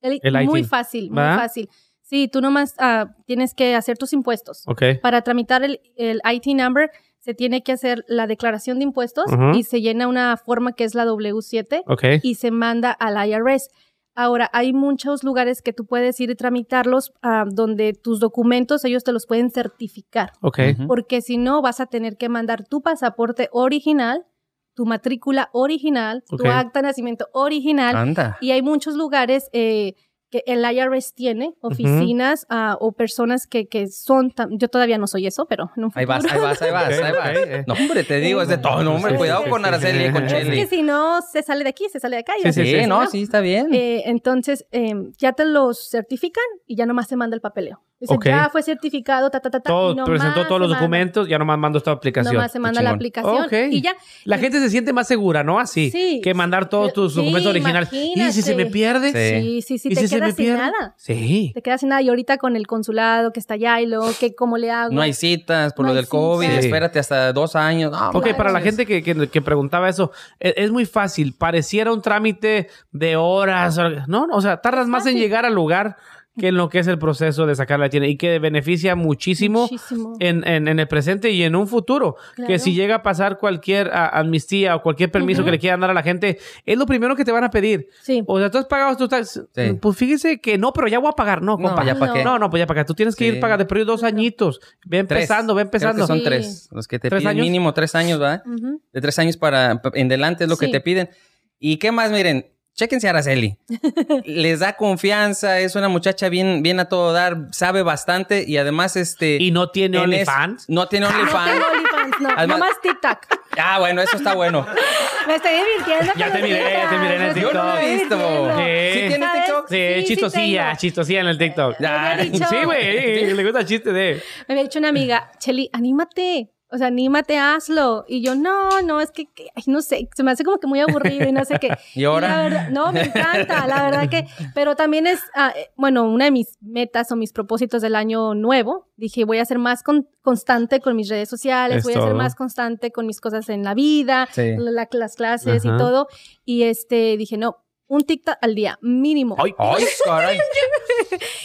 El- El muy fácil, muy fácil. Sí, tú nomás ah, tienes que hacer tus impuestos. Ok. Para tramitar el, el IT number se tiene que hacer la declaración de impuestos y se llena una forma que es la W7 Ok. y se manda al IRS. Ahora, hay muchos lugares que tú puedes ir y tramitarlos ah, donde tus documentos ellos te los pueden certificar. Ok. Porque si no, vas a tener que mandar tu pasaporte original, tu matrícula original, tu acta de nacimiento original. Anda. Y hay muchos lugares eh, que el IRS tiene, oficinas ah, o personas que, que son... Yo todavía no soy eso, pero en un Ahí vas, futuro- ahí vas, ahí vas, ahí vas. ok, eh. No, hombre, te digo, es de todo. No, hombre, cuidado con. Araceli y con Es Es que si no se sale de aquí, se sale de acá. y Sí, sí, Sí, sí. no, sí, está bien. Eh, entonces, eh, ya te los certifican y ya nomás se manda el papeleo. Dice, ya fue certificado, ta, ta, ta, ta. Todo, y nomás presentó todos los manda. documentos, ya nomás mando esta aplicación. Nomás se manda la aplicación Ok. y ya. La gente se siente más segura, ¿no? Así. Sí. Que mandar todos tus Sí, documentos originales. ¿Y si se me imagínate. pierde? Sí. Sí, sí, ¿Y te si se quedas me sin pierde? nada. Sí. Te quedas sin nada. Y ahorita con el consulado que está allá y luego, que ¿cómo le hago? No hay citas por No lo del COVID, espérate hasta dos años. No, Ok, Claro. para la gente que, que- que preguntaba eso, e- es, muy fácil. Pareciera un trámite de horas. No, no, o sea, tardas más en llegar al lugar que en lo que es el proceso de sacar la tienda y que beneficia muchísimo, Muchísimo. En, en- en el presente y en un futuro. Claro. Que si llega a pasar cualquier ah, amnistía o cualquier permiso Ujú. que le quieran dar a la gente, es lo primero que te van a pedir. Sí. O sea, tú has pagado tus taxes. Sí. Pues fíjese que no, pero ya voy a pagar. No, No, compa. ya para qué. No, no, pues ya para acá. Tú tienes que Sí. ir pagando de periodo dos añitos. Ve empezando, ve Creo que empezando. son Sí. tres. Los que te ¿Tres piden años? mínimo tres años, ¿verdad? Ujú. De tres años para en delante es lo que te piden. ¿Y qué más? Miren, chéquense a Araceli. Les da confianza, es una muchacha bien, bien a todo dar, sabe bastante y además este... Y no tiene OnlyFans. No tiene No OnlyFans. tengo OnlyFans, no. Además- Nomás TikTok. Ah, bueno, eso está bueno. Me estoy divirtiendo. Ya te miré, ya te miré en el TikToks, Yo no lo he visto. Sí. ¿Sí tienes ¿Sabes? TikTok? Sí, chistosilla, chistosilla en el TikTok. Me había dicho- Sí, güey, le gusta el chiste de... Me había dicho una amiga, Cheli, anímate. O sea, anímate, hazlo. Y yo, no, no, es que, que- ay, no sé, se me hace como que muy aburrido y no sé qué. ¿Y ahora? la verdad- no, me encanta, la verdad que, pero también es, ah, eh, bueno, una de mis metas o mis propósitos del año nuevo. Dije, voy a ser más con- constante con mis redes sociales, Es voy a ser más constante con mis cosas en la vida, Sí. la- las clases Ajá. y todo. Y este, dije, no, un TikTok al día, mínimo. Ay, ¡Ay, caray!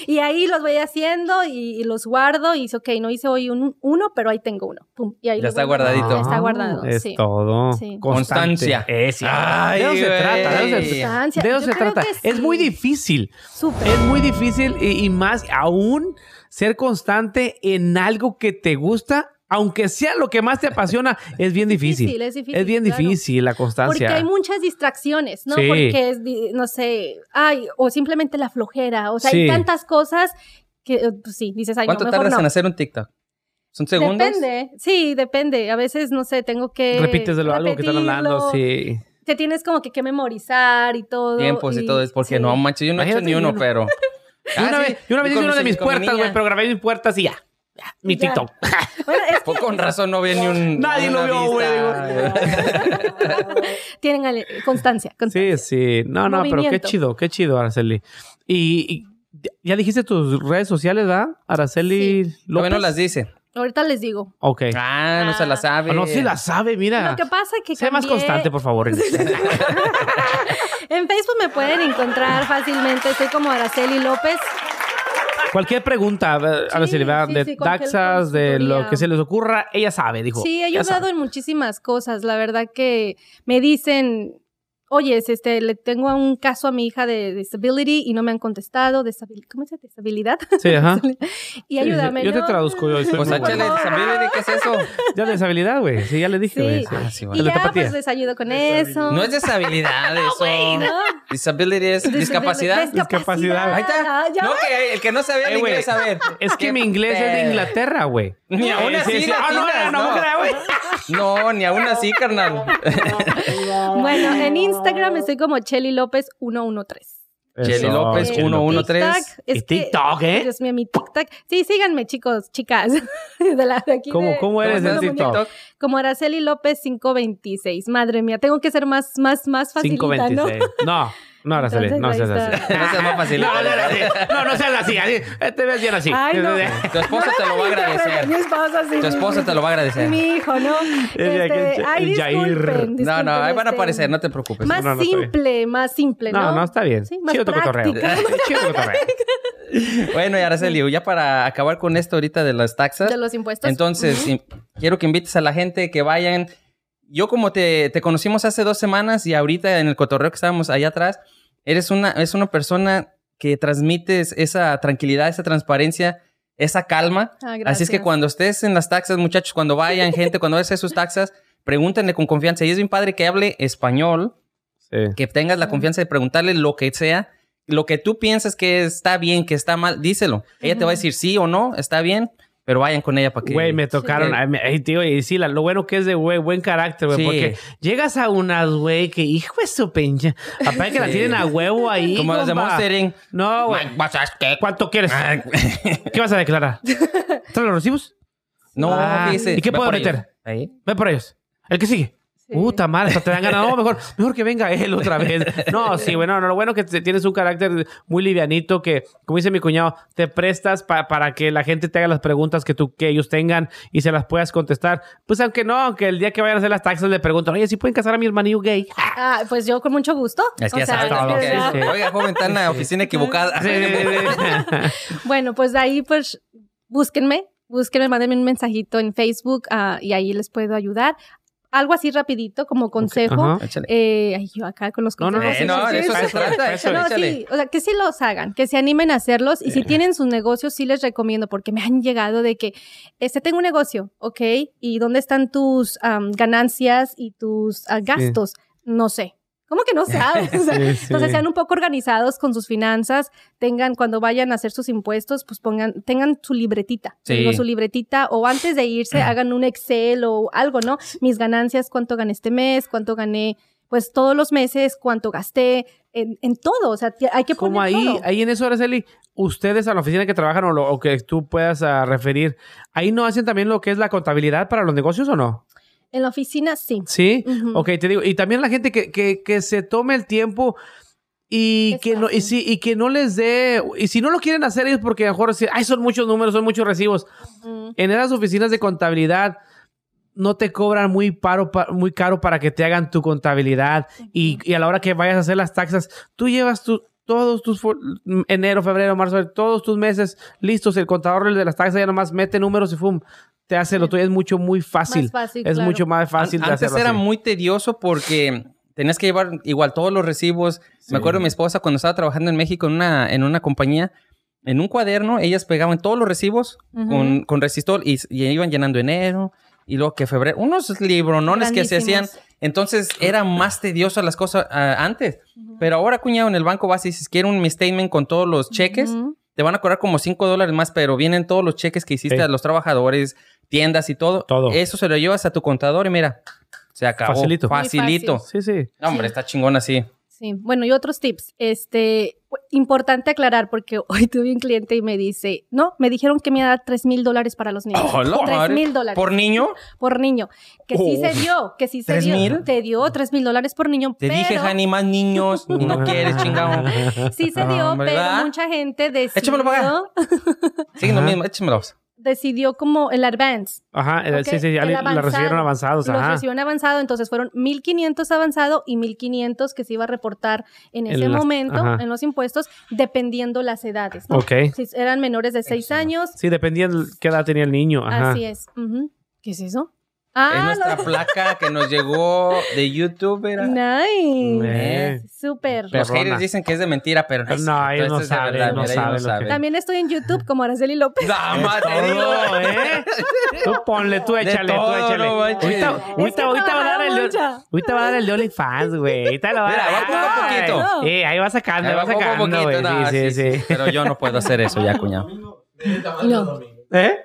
Y ahí los voy haciendo y, y los guardo y dice, ok, no hice hoy un, uno, pero ahí tengo uno. Pum, y ahí Ya está guardadito. Ya está guardado, Es sí. todo. Sí. Constancia. Ay, de eso se trata. De eso se, Constancia. de eso se trata. Es muy difícil. Súper. Es muy difícil y, y más aún ser constante en algo que te gusta, aunque sea lo que más te apasiona, es bien difícil. difícil, es difícil, Es bien claro. difícil la Porque constancia. hay muchas distracciones, ¿no? Sí. Porque es, no sé, ay, o simplemente la flojera. O sea, Sí. hay tantas cosas que, eh, pues sí, dices, ay, ¿Cuánto no, mejor tardas no. en hacer un TikTok? ¿Son segundos? Depende, sí, depende. A veces, no sé, tengo que. Repites de lo algo que están hablando, sí. Te tienes como que, que memorizar y todo. Tiempos y, todo es porque sí. no manches, yo no he hecho ni uno, no. pero. Yo una Ah, vez, yo una vez hice una de mi- mis puertas, güey, pero grabé mis puertas y ya. Mi Ya. TikTok. Bueno, es con razón no ve ni un. Nadie lo una vio, güey. Tienen ale- constancia. constancia. Sí, sí. No, no, pero qué chido, qué chido, Araceli. Y, y ya dijiste tus redes sociales, ¿verdad? Araceli López. Todavía no las dice. Ahorita les digo. Ok. Ah, no se la sabe. Ah, no, sí la sabe, mira. Lo que pasa es que Sé más constante, por favor. En Facebook me pueden encontrar fácilmente. Soy como Araceli López. Cualquier pregunta, Araceli, ¿verdad? sí, de sí, cualquier taxas, de lo que se les ocurra, ella sabe, dijo. Sí, he ayudado en muchísimas cosas. La verdad que me dicen, oye, este, le tengo un caso a mi hija de disability y no me han contestado. ¿Cómo se dice? Deshabilidad. Sí, ajá. y Sí, ayúdame. Yo te ¿no? traduzco. Yo Pues muy échale. ¿sabes qué es eso? Ya deshabilidad, güey. Sí, ya le dije, Sí. Ah, sí, Y bueno. de ya, tapatía. pues les ayudo con eso. No es deshabilidad eso. ¿no? Disability es discapacidad. Discapacidad. Ahí está. Ah, ¿ya No, que el que no sabía Eh, el inglés, a ver. Es que mi inglés es de. Inglaterra, güey. Ni aún Eh, así sí, sí. Ah, no, no, no, no. no. No, ni aún así, carnal. Bueno, en Instagram estoy como Cheli López 113. Jelly Eso, López, Jelly uno, López. uno, tres. TikTok, es Y que- TikTok, ¿eh? Dios mío, mi TikTok. Sí, síganme, chicos, chicas. De, la, de aquí ¿Cómo, de- cómo eres ¿Cómo en? TikTok? Como Araceli López 526. Madre mía, tengo que ser más, más, más facilita, ¿no? 526. No, no, Araceli, Entonces, no seas así. No seas más fácil. No, no, seas así. No, no seas así. así. Te ves bien así. Ay, no. Tu esposa te lo va a Mi agradecer. esposa, sí. Tu esposa te lo va a agradecer. Mi hijo, ¿no? Este, ay, el Jair. disculpen, No, no, ahí van a este, aparecer, no te preocupes. Más No, no, simple, más simple, ¿no? No, no, está bien. Sí, más Chido tu cotorreo. Chido tu cotorreo. Bueno, y Araceli, ya para acabar con esto ahorita de las taxas. De los impuestos. Entonces, Ujú. im- quiero que invites a la gente que vayan. Yo como te, te conocimos hace dos semanas y ahorita en el cotorreo que estábamos allá atrás, eres una, es una persona que transmites esa tranquilidad, esa transparencia, esa calma. Ah, Así es que cuando estés en las taxas, muchachos, cuando vayan gente, cuando vayan a sus taxas, pregúntenle con confianza. Y es bien padre que hable español, Sí. que tengas la confianza de preguntarle lo que sea, lo que tú piensas que está bien, que está mal, díselo. Ella te va a decir sí o no, está bien, pero vayan con ella para que... Güey, me tocaron. Sí. ay, tío, y sí, la- lo bueno que es de güey, buen carácter, güey. Sí. Porque llegas a unas, güey, que hijo de su pinche. Aparte que la Sí. tienen a huevo ahí. Como las de compa. Monster Inc. No, güey. ¿Cuánto quieres? ¿Qué vas a declarar? ¿Traen los recibos? No, Ah, fíjese. ¿y qué puedo ellos. meter? Ahí. Ve por ellos. El que sigue. Sí. Puta madre, hasta te dan ganas. No, mejor, mejor que venga él otra vez. No, sí, bueno, no, lo bueno que te- tienes un carácter muy livianito que, como dice mi cuñado, te prestas pa- para que la gente te haga las preguntas que, tú, que ellos tengan y se las puedas contestar. Pues aunque no, aunque el día que vayan a hacer las taxas le preguntan, oye, ¿sí pueden casar a mi hermanillo gay? Ah, pues yo con mucho gusto. Es que O ya sea, sabes todo, lo que es. sí. Oiga, joven, está en la oficina equivocada. Sí, sí, sí. Bueno, pues de ahí, pues, búsquenme, búsquenme, mándenme un mensajito en Facebook ah, y ahí les puedo ayudar. Algo así rapidito, como consejo. Échale. Eh, ay, yo acá con los No, no, consejos. No, sí, de sí, eso sí, se sí. trata. Eso, No, sí, o sea, que sí los hagan, que se animen a hacerlos y si tienen sus negocios, sí les recomiendo porque me han llegado de que, este, tengo un negocio, ¿ok? ¿Y dónde están tus ganancias y tus ah, gastos? No sé. ¿Cómo que no sabes? O sea, Sí, sí. Entonces sean un poco organizados con sus finanzas, tengan cuando vayan a hacer sus impuestos, pues pongan, tengan su libretita, Sí. digo, su libretita o antes de irse hagan un Excel o algo, ¿no? Mis ganancias, cuánto gané este mes, cuánto gané, pues todos los meses, cuánto gasté, en, en todo, o sea, hay que poner Como ahí, todo. ahí en eso, Araceli, ustedes a la oficina que trabajan o, lo- o que tú puedas ah, referir, ¿ahí no hacen también lo que es la contabilidad para los negocios o no? En la oficina sí. Sí, Ujú. ok, te digo, y también la gente que, que, que se tome el tiempo y Es que no, y sí, y que no les dé, y si no lo quieren hacer ellos porque a lo mejor decir, ay, son muchos números, son muchos recibos. Ujú. En esas oficinas de contabilidad no te cobran muy, paro, pa- muy caro para que te hagan tu contabilidad y, y a la hora que vayas a hacer las taxas, tú llevas tu, todos tus enero, febrero, marzo, todos tus meses listos. El contador el de las taxas ya nomás mete números y ¡fum! Te hace lo tuyo. Es mucho, muy fácil. Más fácil, es claro. mucho más fácil An- de Antes hacerlo era así. muy tedioso porque tenías que llevar igual todos los recibos. Sí. Me acuerdo de mi esposa cuando estaba trabajando en México en una, en una compañía, en un cuaderno, ellas pegaban todos los recibos con, con resistor y, y iban llenando enero y luego que febrero. Unos libronones que se hacían. Entonces era más tedioso las cosas ah, antes. Pero ahora, cuñado, en el banco vas y dices, quiero un statement con todos los cheques. Te van a cobrar como 5 dólares más, pero vienen todos los cheques que hiciste Sí. a los trabajadores, tiendas y todo. Todo. Eso se lo llevas a tu contador y mira, se acabó. Facilito. Facilito. Sí, sí. No, hombre, Sí. está chingón así. Sí, bueno, y otros tips. Este, importante aclarar porque hoy tuve un cliente y me dice, no, me dijeron que me iba a dar 3 mil dólares para los niños. Hola, 3 madre. mil dólares. ¿Por niño? por niño. Que sí Oh. se dio, que sí se ¿Tres dio. mil? Te dio 3 mil dólares por niño. Te pero, dije, Hani, más niños no quieres, chingado. Sí se dio, pero mucha gente decidió, Échamelo para acá. Sí, lo mismo, échamelos. Decidió como el advance. Ajá, el- ¿ok? sí, sí, El le- la avanzado. recibieron avanzados. Los Ajá. recibieron avanzado, entonces fueron 1500 avanzado y 1500 que se iba a reportar en En ese las- momento ajá. en los impuestos, dependiendo las edades. ¿no? Ok. Si eran menores de 6 años, Sí, dependía de qué edad tenía el niño. Ajá. así es. Ujú. ¿Qué es eso? Es Ah, nuestra lo- placa que nos llegó de YouTube. Era. nice. Eh. Súper. Los Perrona. haters dicen que es de mentira, pero no, es No, ellos no es saben, no lo que- También estoy en YouTube como Araceli López. Dama, te digo. ¿eh? Tú ponle, tú échale, tú todo, échale. no ahorita, Es ahorita, ahorita va a dar el ahorita va a dar el de OnlyFans, güey. Ahorita lo va a Mira, dar. va poco a Ay, poquito. Sí, ahí va sacando, Ahí va va poco a sacando, poquito, güey. no, Sí, sí, sí. Pero yo no puedo hacer eso ya, cuñado. No. ¿Eh?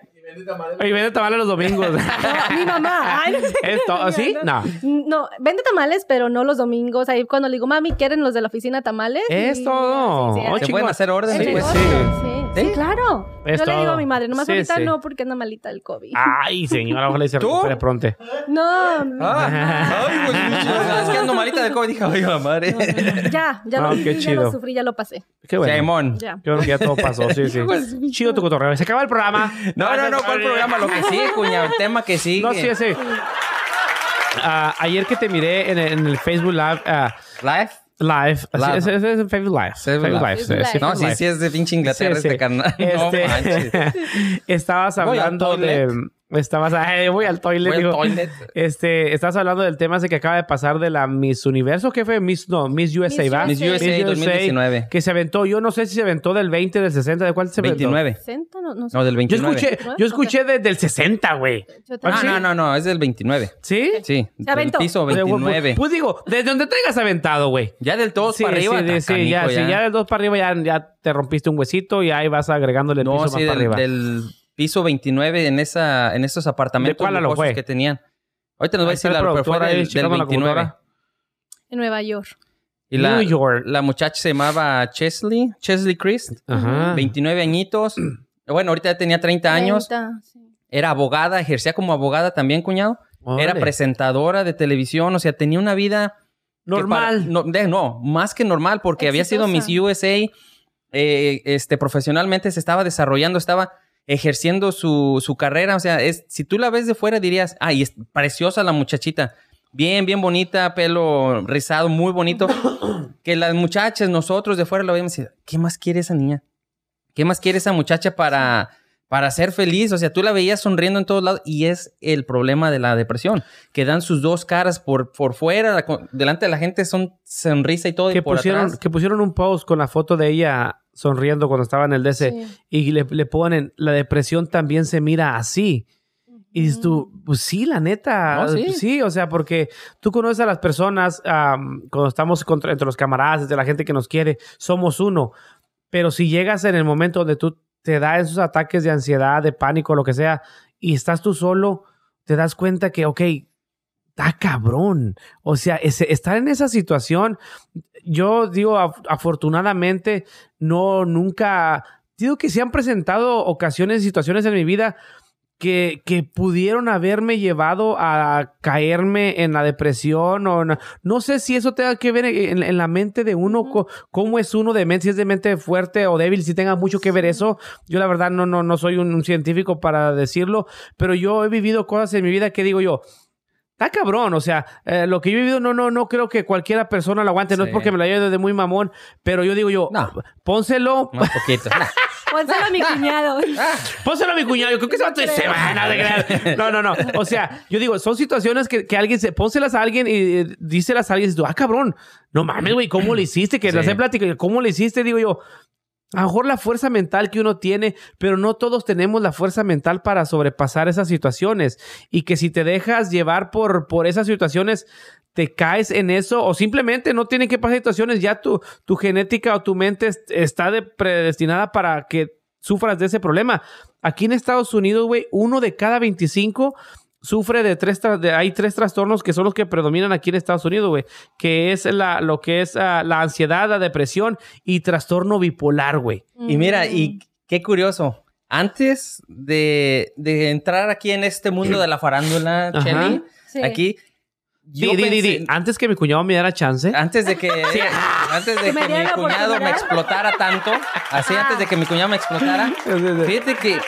Oye, vende tamales los domingos. No, mi mamá. Ay, no sé ¿Esto? ¿Sí? No. No, vende tamales, pero no los domingos. Ahí cuando le digo, mami, ¿quieren los de la oficina tamales? Es Y- todo. sí, sí, Oh. ¿Se pueden hacer órdenes? Sí, pues? sí. sí. ¿Sí? Sí, claro. Es Yo le digo a mi madre, nomás Sí, ahorita sí. no, porque anda malita el COVID. Ay, señora, ojalá y se recupere pronto. No, Ah, ay, pues, es que ando malita de COVID. Dije, ay, la madre. ya, ya lo qué viví, ya chido. lo sufrí, ya lo pasé. Qué bueno. Simón. Ya. Qué bueno que ya todo pasó, sí, sí. Chido tu cotorreo. Se acaba el programa. No, no, no, ¿cuál programa? Lo que sigue, cuñado. El tema que sigue. No, sí, sí. Ah, ayer que te miré en el, en el Facebook Live, ah, Live. Live, Live. así, es, es, es en Facebook Live. Facebook Facebook Live. Live. sí. No, Facebook sí, Live. sí, es de pinche Inglaterra Sí, sí. este carnal. Este, No manches. estabas Voy hablando de. toilet. Estabas. Ay, voy al toilet. Voy al digo. toilet. Este, estabas hablando del tema ese que acaba de pasar de la Miss Universo. ¿Qué fue? Miss, no, Miss USA, Miss ¿va? Miss USA 2019. Que se aventó. Yo no sé si se aventó del 20, del 60, ¿de cuál se aventó? 29. 60, no, no sé. No, del Yo 29. escuché, yo escuché desde el 60, güey. Yo Ah, no, no, no, es del 29. ¿Sí? Sí, Se del aventó. piso Pues, 29. Pues digo, desde donde te hayas aventado, güey. Ya del 2 Sí, para arriba. sí, de- sí, ya, sí, ya del 2 para arriba ya, ya te rompiste un huesito y ahí vas agregándole el No, piso sí, más para del, arriba. del piso 29 en esa en esos apartamentos ¿De cuál lo lujosos que tenían. Ahorita nos va a decir la pero fue productor ahí del, del checando la 29. computadora. En Nueva York. Y la, New York. la muchacha se llamaba Chesley, Chesley Christ, Ajá. 29 añitos. Bueno, ahorita ya tenía 30 años. 30, sí. Era abogada, ejercía como abogada también, cuñado. Era presentadora de televisión, o sea, tenía una vida Normal. para- no, de- no, más que normal, porque había sido Miss. USA, eh, este, profesionalmente se estaba desarrollando, estaba ejerciendo su, su carrera. O sea, es, si tú la ves de fuera dirías, ay, es preciosa la muchachita. Bien, bien bonita, pelo rizado, muy bonito. que las muchachas, nosotros de fuera lo vemos y ¿qué más quiere esa niña? ¿Qué más quiere esa muchacha para, para ser feliz? O sea, tú la veías sonriendo en todos lados y es el problema de la depresión, que dan sus dos caras por, por fuera, delante de la gente son sonrisa y todo y que por pusieron, atrás. que pusieron un post con la foto de ella sonriendo cuando estaba en el DC Sí. y le, le ponen la depresión también se mira así. Y dices tú, pues sí, la neta, No, sí. pues sí, o sea, porque tú conoces a las personas am, cuando estamos contra- entre los camaradas, entre la gente que nos quiere, somos uno. Pero si llegas en el momento donde tú te da esos ataques de ansiedad, de pánico, lo que sea, y estás tú solo, te das cuenta que, ok, está cabrón. O sea, ese- estar en esa situación, yo digo, af- afortunadamente, no, nunca, digo que se han presentado ocasiones y situaciones en mi vida que, que pudieron haberme llevado a caerme en la depresión o no sé si eso tenga que ver en, en la mente de uno, co- cómo es uno de mente, si es de mente fuerte o débil, si tenga mucho que ver eso. Yo la verdad no, no, no soy un, un científico para decirlo, pero yo he vivido cosas en mi vida que digo yo, Está cabrón, o sea, eh, lo que yo he vivido no, no, no creo que cualquiera persona lo aguante, no es porque me lo haya ido de muy mamón, pero yo digo yo, No. pónselo, Un poquito. Pónselo a mi cuñado. Pónselo a mi cuñado. Yo creo que se va a semana de creer. No, no, no. O sea, yo digo, son situaciones que, que alguien se. Pónselas a alguien y eh, díselas a alguien. Y dices ah, cabrón. No mames, güey, ¿cómo le hiciste? Que Sí. las he platicado. ¿Cómo le hiciste? Digo yo. A lo mejor la fuerza mental que uno tiene, pero no todos tenemos la fuerza mental para sobrepasar esas situaciones. Y que si te dejas llevar por, por esas situaciones, te caes en eso o simplemente no tienen que pasar situaciones, ya tu, tu genética o tu mente est- está de- predestinada para que sufras de ese problema. Aquí en Estados Unidos, güey, uno de cada 25 sufre de tres, de, hay tres trastornos que son los que predominan aquí en Estados Unidos, güey, que es la, lo que es ah, la ansiedad, la depresión y trastorno bipolar, güey. Y mira, Mm. y qué curioso. Antes de, de entrar aquí en este mundo de la farándula. Chelly, Sí. aquí. Di, yo di, di, di. Antes que mi cuñado me diera chance. Antes de que, antes de Que mi cuñado me explotara tanto, así antes de que mi cuñado me explotara, fíjate que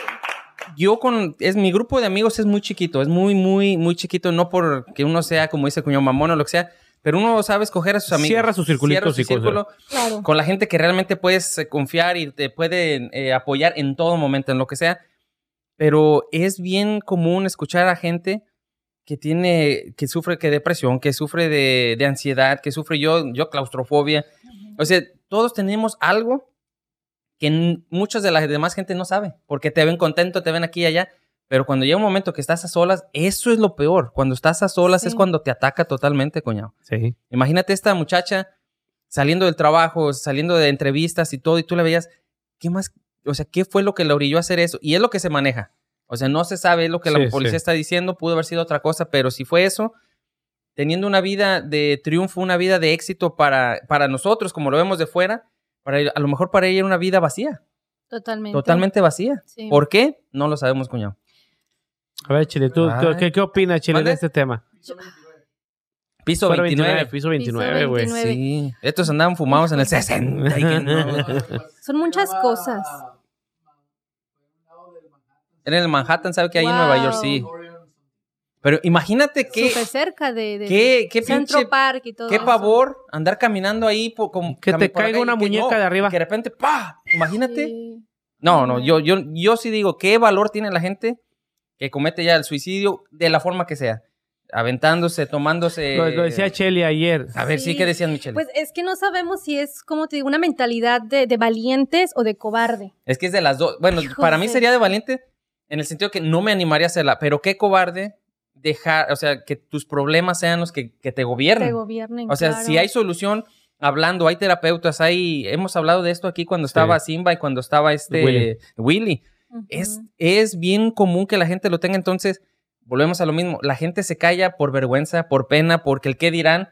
yo con, es mi grupo de amigos es muy chiquito, es muy, muy, muy chiquito, no porque uno sea, como dice el cuñado mamón o lo que sea, pero uno sabe escoger a sus amigos. Cierra sus circulitos Cierra su y cosas. círculo Claro. con la gente que realmente puedes eh, confiar y te puede eh, apoyar en todo momento, en lo que sea. Pero es bien común escuchar a gente que tiene, que sufre que depresión, que sufre de, de ansiedad, que sufre yo, yo claustrofobia. O sea, todos tenemos algo que muchas de la demás gente no sabe, porque te ven contento, te ven aquí y allá, pero cuando llega un momento que estás a solas, eso es lo peor. Cuando estás a solas Sí. es cuando te ataca totalmente, coñado. Sí. Imagínate esta muchacha saliendo del trabajo, saliendo de entrevistas y todo, y tú la veías, ¿qué más? O sea, ¿qué fue lo que la orilló a hacer eso? Y es lo que se maneja. O sea, no se sabe lo que la policía sí. está diciendo, pudo haber sido otra cosa, pero si fue eso, teniendo una vida de triunfo, una vida de éxito para, para nosotros, como lo vemos de fuera, para, a lo mejor para ella era una vida vacía, Totalmente. totalmente vacía. Sí. ¿Por qué? No lo sabemos, cuñado. A ver, Chile, ¿tú qué, qué opinas, Chile, de este tema? Piso Fuera 29. piso 29, güey. 29. Sí, estos andaban fumados en el 60. y que no. Son muchas cosas. En el Manhattan, ¿sabe que hay en Nueva York? Sí. Pero imagínate qué, Súper cerca de, de qué, qué Centro pinche Park y todo Qué eso. pavor andar caminando ahí por, como Que te caiga una que muñeca de arriba. y Que de repente, ¡pa! Imagínate. Sí. No, no, yo, yo, yo sí digo, ¿qué valor tiene la gente que comete ya el suicidio de la forma que sea? Aventándose, tomándose. Lo, lo decía Cheli ayer. A ver, sí, Sí. ¿qué decían, Michelle? Pues es que no sabemos si es, como te digo, una mentalidad de, de valientes o de cobarde. es que es de las dos. Bueno, Híjole. para mí sería de valiente en el sentido que no me animaría a hacerla, pero qué cobarde dejar, o sea, que tus problemas sean los que, que te gobiernen. Te gobiernen. O sea, claro. si hay solución, hablando, hay terapeutas, hay, hemos hablado de esto aquí cuando estaba Simba y cuando estaba este Willy. Es, es bien común que la gente lo tenga, entonces volvemos a lo mismo, la gente se calla por vergüenza, por pena, porque el qué dirán,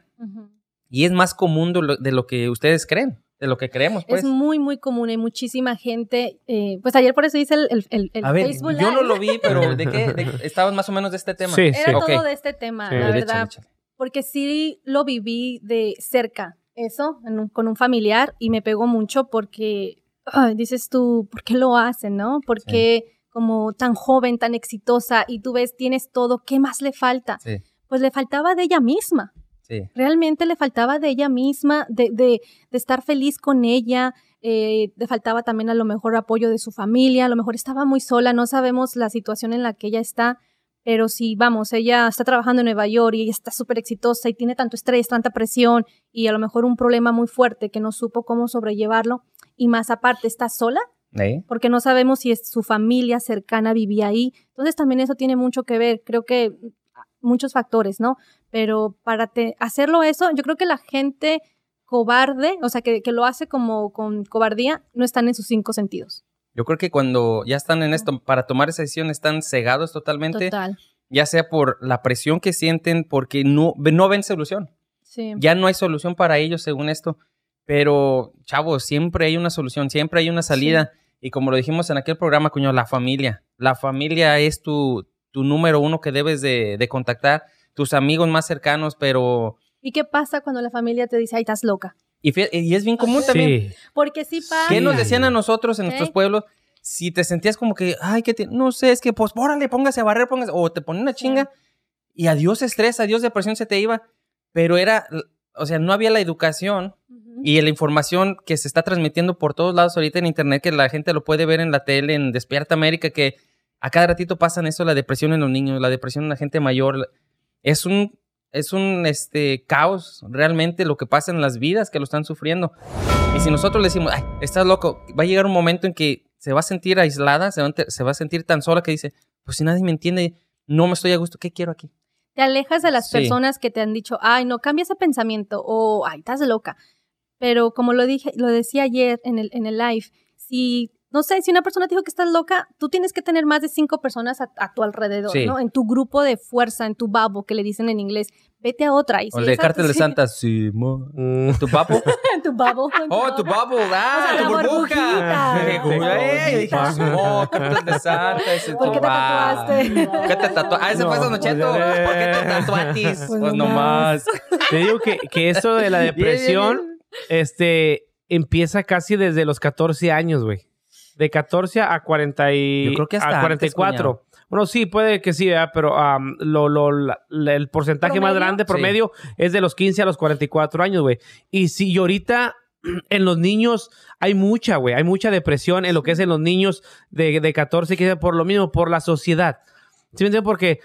y es más común de lo, de lo que ustedes creen, de lo que creemos, pues. Es muy, muy común. Hay muchísima gente. eh, pues ayer por eso hice el, el, el- el a ver, Facebook yo no lo vi, pero ¿de qué? De, estabas más o menos de este tema. Sí, Era sí. Todo de este tema, Sí. la Échale, verdad. échale. Porque sí lo viví de cerca, eso, en un- con un familiar, y me pegó mucho porque ay, dices tú, ¿por qué lo hacen, no? ¿Por Sí. qué como tan joven, tan exitosa, y tú ves, tienes todo, ¿qué más le falta? Sí, Pues le faltaba de ella misma. Sí. realmente le faltaba de ella misma, de, de, de estar feliz con ella, eh, le faltaba también a lo mejor apoyo de su familia, a lo mejor estaba muy sola, no sabemos la situación en la que ella está, pero si vamos, ella está trabajando en Nueva York y ella está súper exitosa y tiene tanto estrés, tanta presión y a lo mejor un problema muy fuerte que no supo cómo sobrellevarlo y más aparte está sola, ¿Eh? porque no sabemos si es su familia cercana vivía ahí. Entonces también eso tiene mucho que ver, creo que muchos factores, ¿no? Pero para te- hacerlo eso, yo creo que la gente cobarde, o sea, que, que lo hace como con cobardía, no están en sus cinco sentidos. Yo creo que cuando ya están en esto, para tomar esa decisión, están cegados totalmente, Total. ya sea por la presión que sienten, porque no, no ven solución. Sí. ya no hay solución para ellos según esto. Pero, chavos, siempre hay una solución, siempre hay una salida. Y como lo dijimos en aquel programa, cuño, la familia. La familia es tu, tu número uno que debes de, de contactar. Tus amigos más cercanos, pero... ¿Y qué pasa cuando la familia te dice, ay, estás loca? Y, es bien común también. Sí. Porque sí pasa. ¿Qué nos decían a nosotros en nuestros pueblos? Si te sentías como que, ay, que te- no sé, es que pues, órale, póngase a barrer, póngase, o te ponía una chinga y adiós estrés, adiós depresión se te iba. Pero era, o sea, no había la educación y la información que se está transmitiendo por todos lados ahorita en internet, que la gente lo puede ver en la tele, en Despierta América, que a cada ratito pasan eso, la depresión en los niños, la depresión en la gente mayor. Es un, es un este, caos realmente lo que pasa en las vidas que lo están sufriendo. Y si nosotros le decimos, ay, estás loco, va a llegar un momento en que se va a sentir aislada, se va a, ente- se va a sentir tan sola que dice, pues si nadie me entiende, no me estoy a gusto, ¿qué quiero aquí? Te alejas de las Sí. personas que te han dicho, ay, no, cambia ese pensamiento o, ay, estás loca. Pero como lo dije, lo decía ayer en el, en el live, si, no sé, si una persona te dijo que estás loca, tú tienes que tener más de cinco personas a, a tu alrededor, Sí. ¿no? En tu grupo de fuerza, en tu babo, que le dicen en inglés, vete a otra. Y O si el de Cártel de sí, Santa, sí, mo- Mm. ¿Tu papo? tu babo. ¡Oh, tu babo. ¡Ah, O sea, tu la burbuja! Dije, ¡eh! Dije, ¡oh, Cártel de Santa! Ese ¿Por qué te tu tatuaste? ¿Por qué te tatuaste? Ah, ese fue No, Don Cheto. pues, ¿Por qué te eh. tatuatis? Pues, Pues nomás. Te digo que, que eso de la depresión, este, empieza casi desde los 14 años, güey. De 14 a 40 y, Yo creo que hasta a antes, 44. bueno, sí, puede que sí, ¿verdad? pero am, lo, lo- la- la- el porcentaje más grande promedio es de los 15 a los 44 años, güey. Y si y ahorita en los niños hay mucha, güey, hay mucha depresión en lo que es en los niños de, de 14, que por lo mismo, por la sociedad. ¿Sí me entiendes? Porque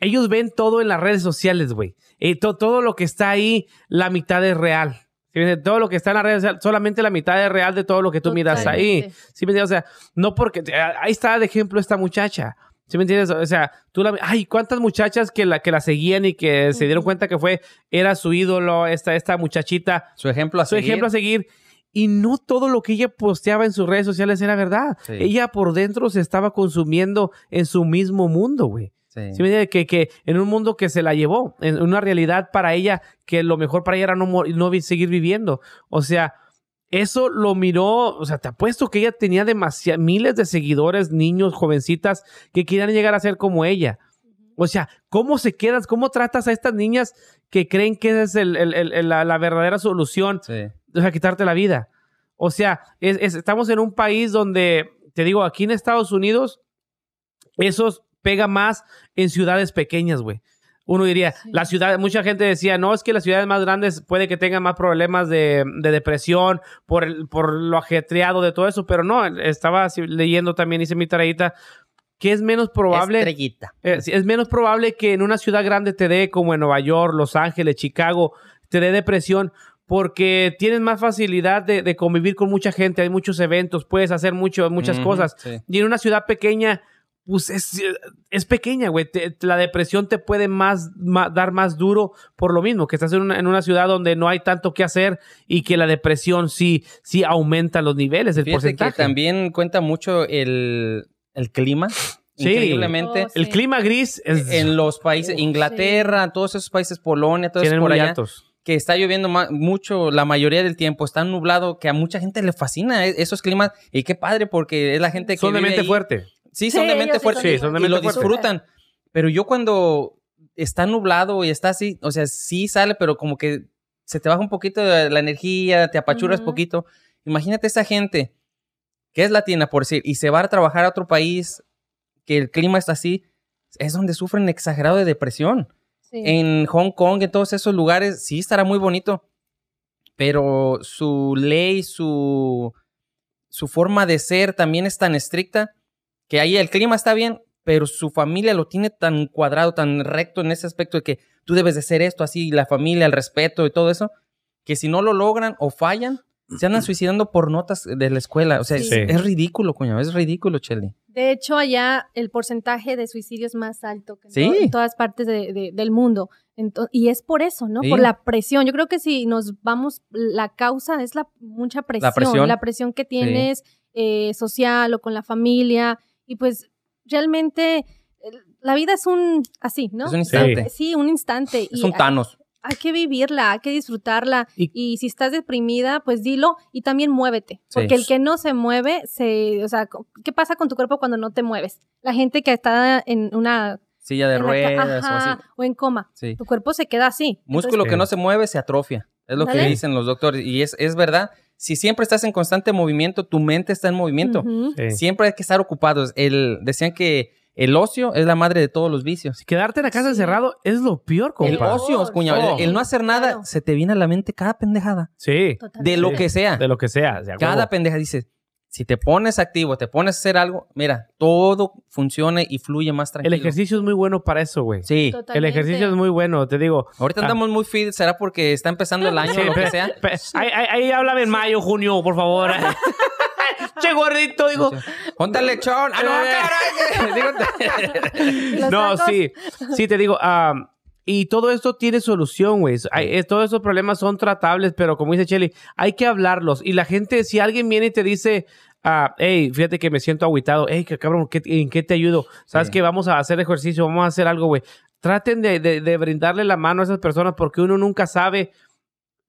ellos ven todo en las redes sociales, güey. Y to- todo lo que está ahí, la mitad es real. ¿Sí me entiendes? Todo lo que está en las redes sociales, solamente la mitad es real de todo lo que tú miras ahí. ¿Sí me entiendes? O sea, no porque... Ahí está de ejemplo esta muchacha. ¿Sí me entiendes? O sea, tú la... Ay, ¿cuántas muchachas que la, que la seguían y que se dieron cuenta que fue... Era su ídolo, esta, esta muchachita, Su ejemplo a su seguir. ejemplo a seguir. y no todo lo que ella posteaba en sus redes sociales era verdad. Sí. Ella por dentro se estaba consumiendo en su mismo mundo, güey. Sí. Sí, me entiendes? que, que en un mundo que se la llevó, en una realidad para ella, que lo mejor para ella era no, no seguir viviendo. O sea, eso lo miró, o sea, te apuesto que ella tenía demasiados, miles de seguidores, niños, jovencitas, que querían llegar a ser como ella. O sea, ¿cómo se quedas? ¿Cómo tratas a estas niñas que creen que esa es el- el- el- la, la verdadera solución? Sí. o sea, quitarte la vida. O sea, es- es- estamos en un país donde, te digo, aquí en Estados Unidos, eso pega más en ciudades pequeñas, güey. Uno diría, Sí. la ciudad, mucha gente decía, no, es que las ciudades más grandes puede que tengan más problemas de, de depresión por, el- por lo ajetreado de todo eso, pero no, estaba leyendo también, hice mi tareita, que es menos probable. Estrellita. Eh, sí, es menos probable que en una ciudad grande te dé, como en Nueva York, Los Ángeles, Chicago, te dé depresión porque tienes más facilidad de, de convivir con mucha gente, hay muchos eventos, puedes hacer mucho, muchas Ujú, cosas. sí. Y en una ciudad pequeña, pues es, es pequeña, güey. Te- La depresión te puede más, ma- dar más duro por lo mismo, que estás en una, en una ciudad donde no hay tanto que hacer y que la depresión sí, sí aumenta los niveles, el Fíjate porcentaje. que también cuenta mucho el, el clima. Sí. Increíblemente. Oh, sí. El clima gris es... En los países, Inglaterra, todos esos países, Polonia, todo eso tienen por allá, altos. que está lloviendo mucho la mayoría del tiempo, está nublado, que a mucha gente le fascina e- esos climas. Y qué padre, porque es la gente que Son de vive mente ahí. fuerte. Sí, son de mente fuerte. Sí, son de y mente lo fuerte. disfrutan. Pero yo cuando está nublado y está así, o sea, sí sale, pero como que se te baja un poquito la energía, te apachuras Ujú. poquito. Imagínate esa gente que es latina, por decir, y se va a trabajar a otro país que el clima está así, es donde sufren exagerado de depresión. Sí. En Hong Kong, en todos esos lugares, sí estará muy bonito, pero su ley, su, su forma de ser también es tan estricta que ahí el clima está bien, pero su familia lo tiene tan cuadrado, tan recto en ese aspecto de que tú debes de ser esto, así, la familia, el respeto y todo eso, que si no lo logran o fallan, se andan suicidando por notas de la escuela. O sea, es- Sí. es, ridículo, coño, es ridículo, Chelly. De hecho, allá el porcentaje de suicidio es más alto que en, Sí. to- en todas partes de- de- del mundo. Y es por eso, ¿no? Sí. Por la presión. Yo creo que si nos vamos, la causa es la mucha presión. presión. presión que tienes eh, social o con la familia. Y pues realmente la vida es un así, ¿no? Es un instante. Sí, un instante. Es y un Thanos. hay que vivirla, hay que disfrutarla. Y- Y, si estás deprimida, pues dilo y también muévete. Sí. Porque el que no se mueve, se, o sea, ¿qué pasa con tu cuerpo cuando no te mueves? La gente que está en una... Silla de ruedas o así. o en coma. Sí. Tu cuerpo se queda así. Músculo que no se mueve se atrofia. Es lo que dicen los doctores. Y es, es verdad. Si siempre estás en constante movimiento, tu mente está en movimiento. Sí. Siempre hay que estar ocupados. El, decían que el ocio es la madre de todos los vicios. Quedarte en la casa Sí. encerrado es lo peor, El compa. ocio, cuñado. Oh. El, el no hacer nada, Claro. se te viene a la mente cada pendejada. Sí, Totalmente. De lo Sí. que sea. de lo que sea. Cada pendeja dice, si te pones activo, te pones a hacer algo, mira, todo funciona y fluye más El tranquilo. ejercicio es muy bueno para eso, güey. Sí. El Totalmente. ejercicio es muy bueno, te digo. Ahorita Ah. andamos muy fit, será porque está empezando el año Sí, o lo que sea. ahí, ahí, ahí háblame en mayo, junio, por favor. che gordito, digo. Ponte el lechón. Ah, no, caray. Los No, sí, sí, te digo. am, y todo esto tiene solución, güey. Eh, Todos esos problemas son tratables, pero como dice Chelly, hay que hablarlos. Y la gente, si alguien viene y te dice, ah, hey, fíjate que me siento agüitado, hey, que cabrón, ¿qué- ¿en qué te ayudo? ¿Sabes Sí. que Vamos a hacer ejercicio, vamos a hacer algo, güey. Traten de, de- de brindarle la mano a esas personas porque uno nunca sabe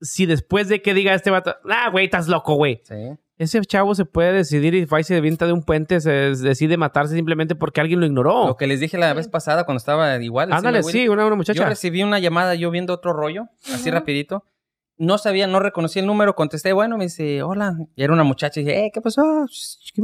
si después de que diga este vato, ah, güey, estás loco, güey. Sí. Ese chavo se puede decidir y va y se avienta de un puente, se decide matarse simplemente porque alguien lo ignoró. Lo que les dije la vez pasada cuando estaba igual. Ándale, sí, una, una Yo muchacha. recibí una llamada yo viendo otro rollo, así rapidito. No sabía, no reconocí el número, contesté, bueno, me dice, hola. Y era una muchacha y dije, eh, ¿qué pasó? ¿Qué?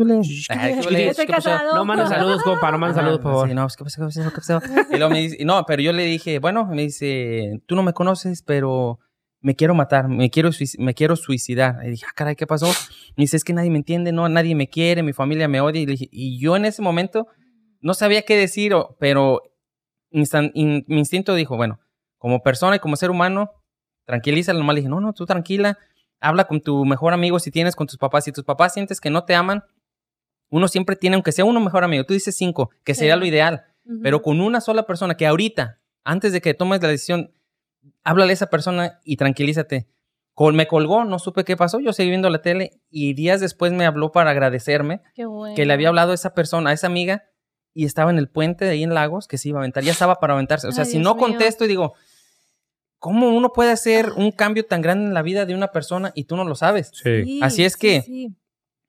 Ay, ¿qué ¿Qué pasó? No mandes saludos, compa, no mandes Ajá, saludos, por favor. sí, no, pues, ¿qué pasó? ¿Qué pasó? ¿Qué pasó? Y luego me dice, no, pero yo le dije, bueno, me dice, tú no me conoces, pero me quiero matar, me quiero, me quiero suicidar. Y dije, ah, caray, ¿qué pasó? Me dice, es que nadie me entiende, no, nadie me quiere, mi familia me odia. Y, le dije, y yo en ese momento no sabía qué decir, pero instan- in- mi instinto dijo, bueno, como persona y como ser humano, tranquilízala. Nomás le dije, no, no, tú tranquila, habla con tu mejor amigo si tienes con tus papás. Si tus papás sientes que no te aman, uno siempre tiene, aunque sea uno mejor amigo, tú dices cinco, que Sí. sería lo ideal, pero con una sola persona que ahorita, antes de que tomes la decisión, háblale a esa persona y tranquilízate. Col- me colgó, no supe qué pasó, yo seguí viendo la tele y días después me habló para agradecerme Qué bueno. que le había hablado a esa persona, a esa amiga, y estaba en el puente de ahí en Lagos que se iba a aventar, ya estaba para aventarse. O sea, Ay, si Dios no mío. contesto y digo, ¿cómo uno puede hacer un cambio tan grande en la vida de una persona y tú no lo sabes? Sí, Así es que- sí.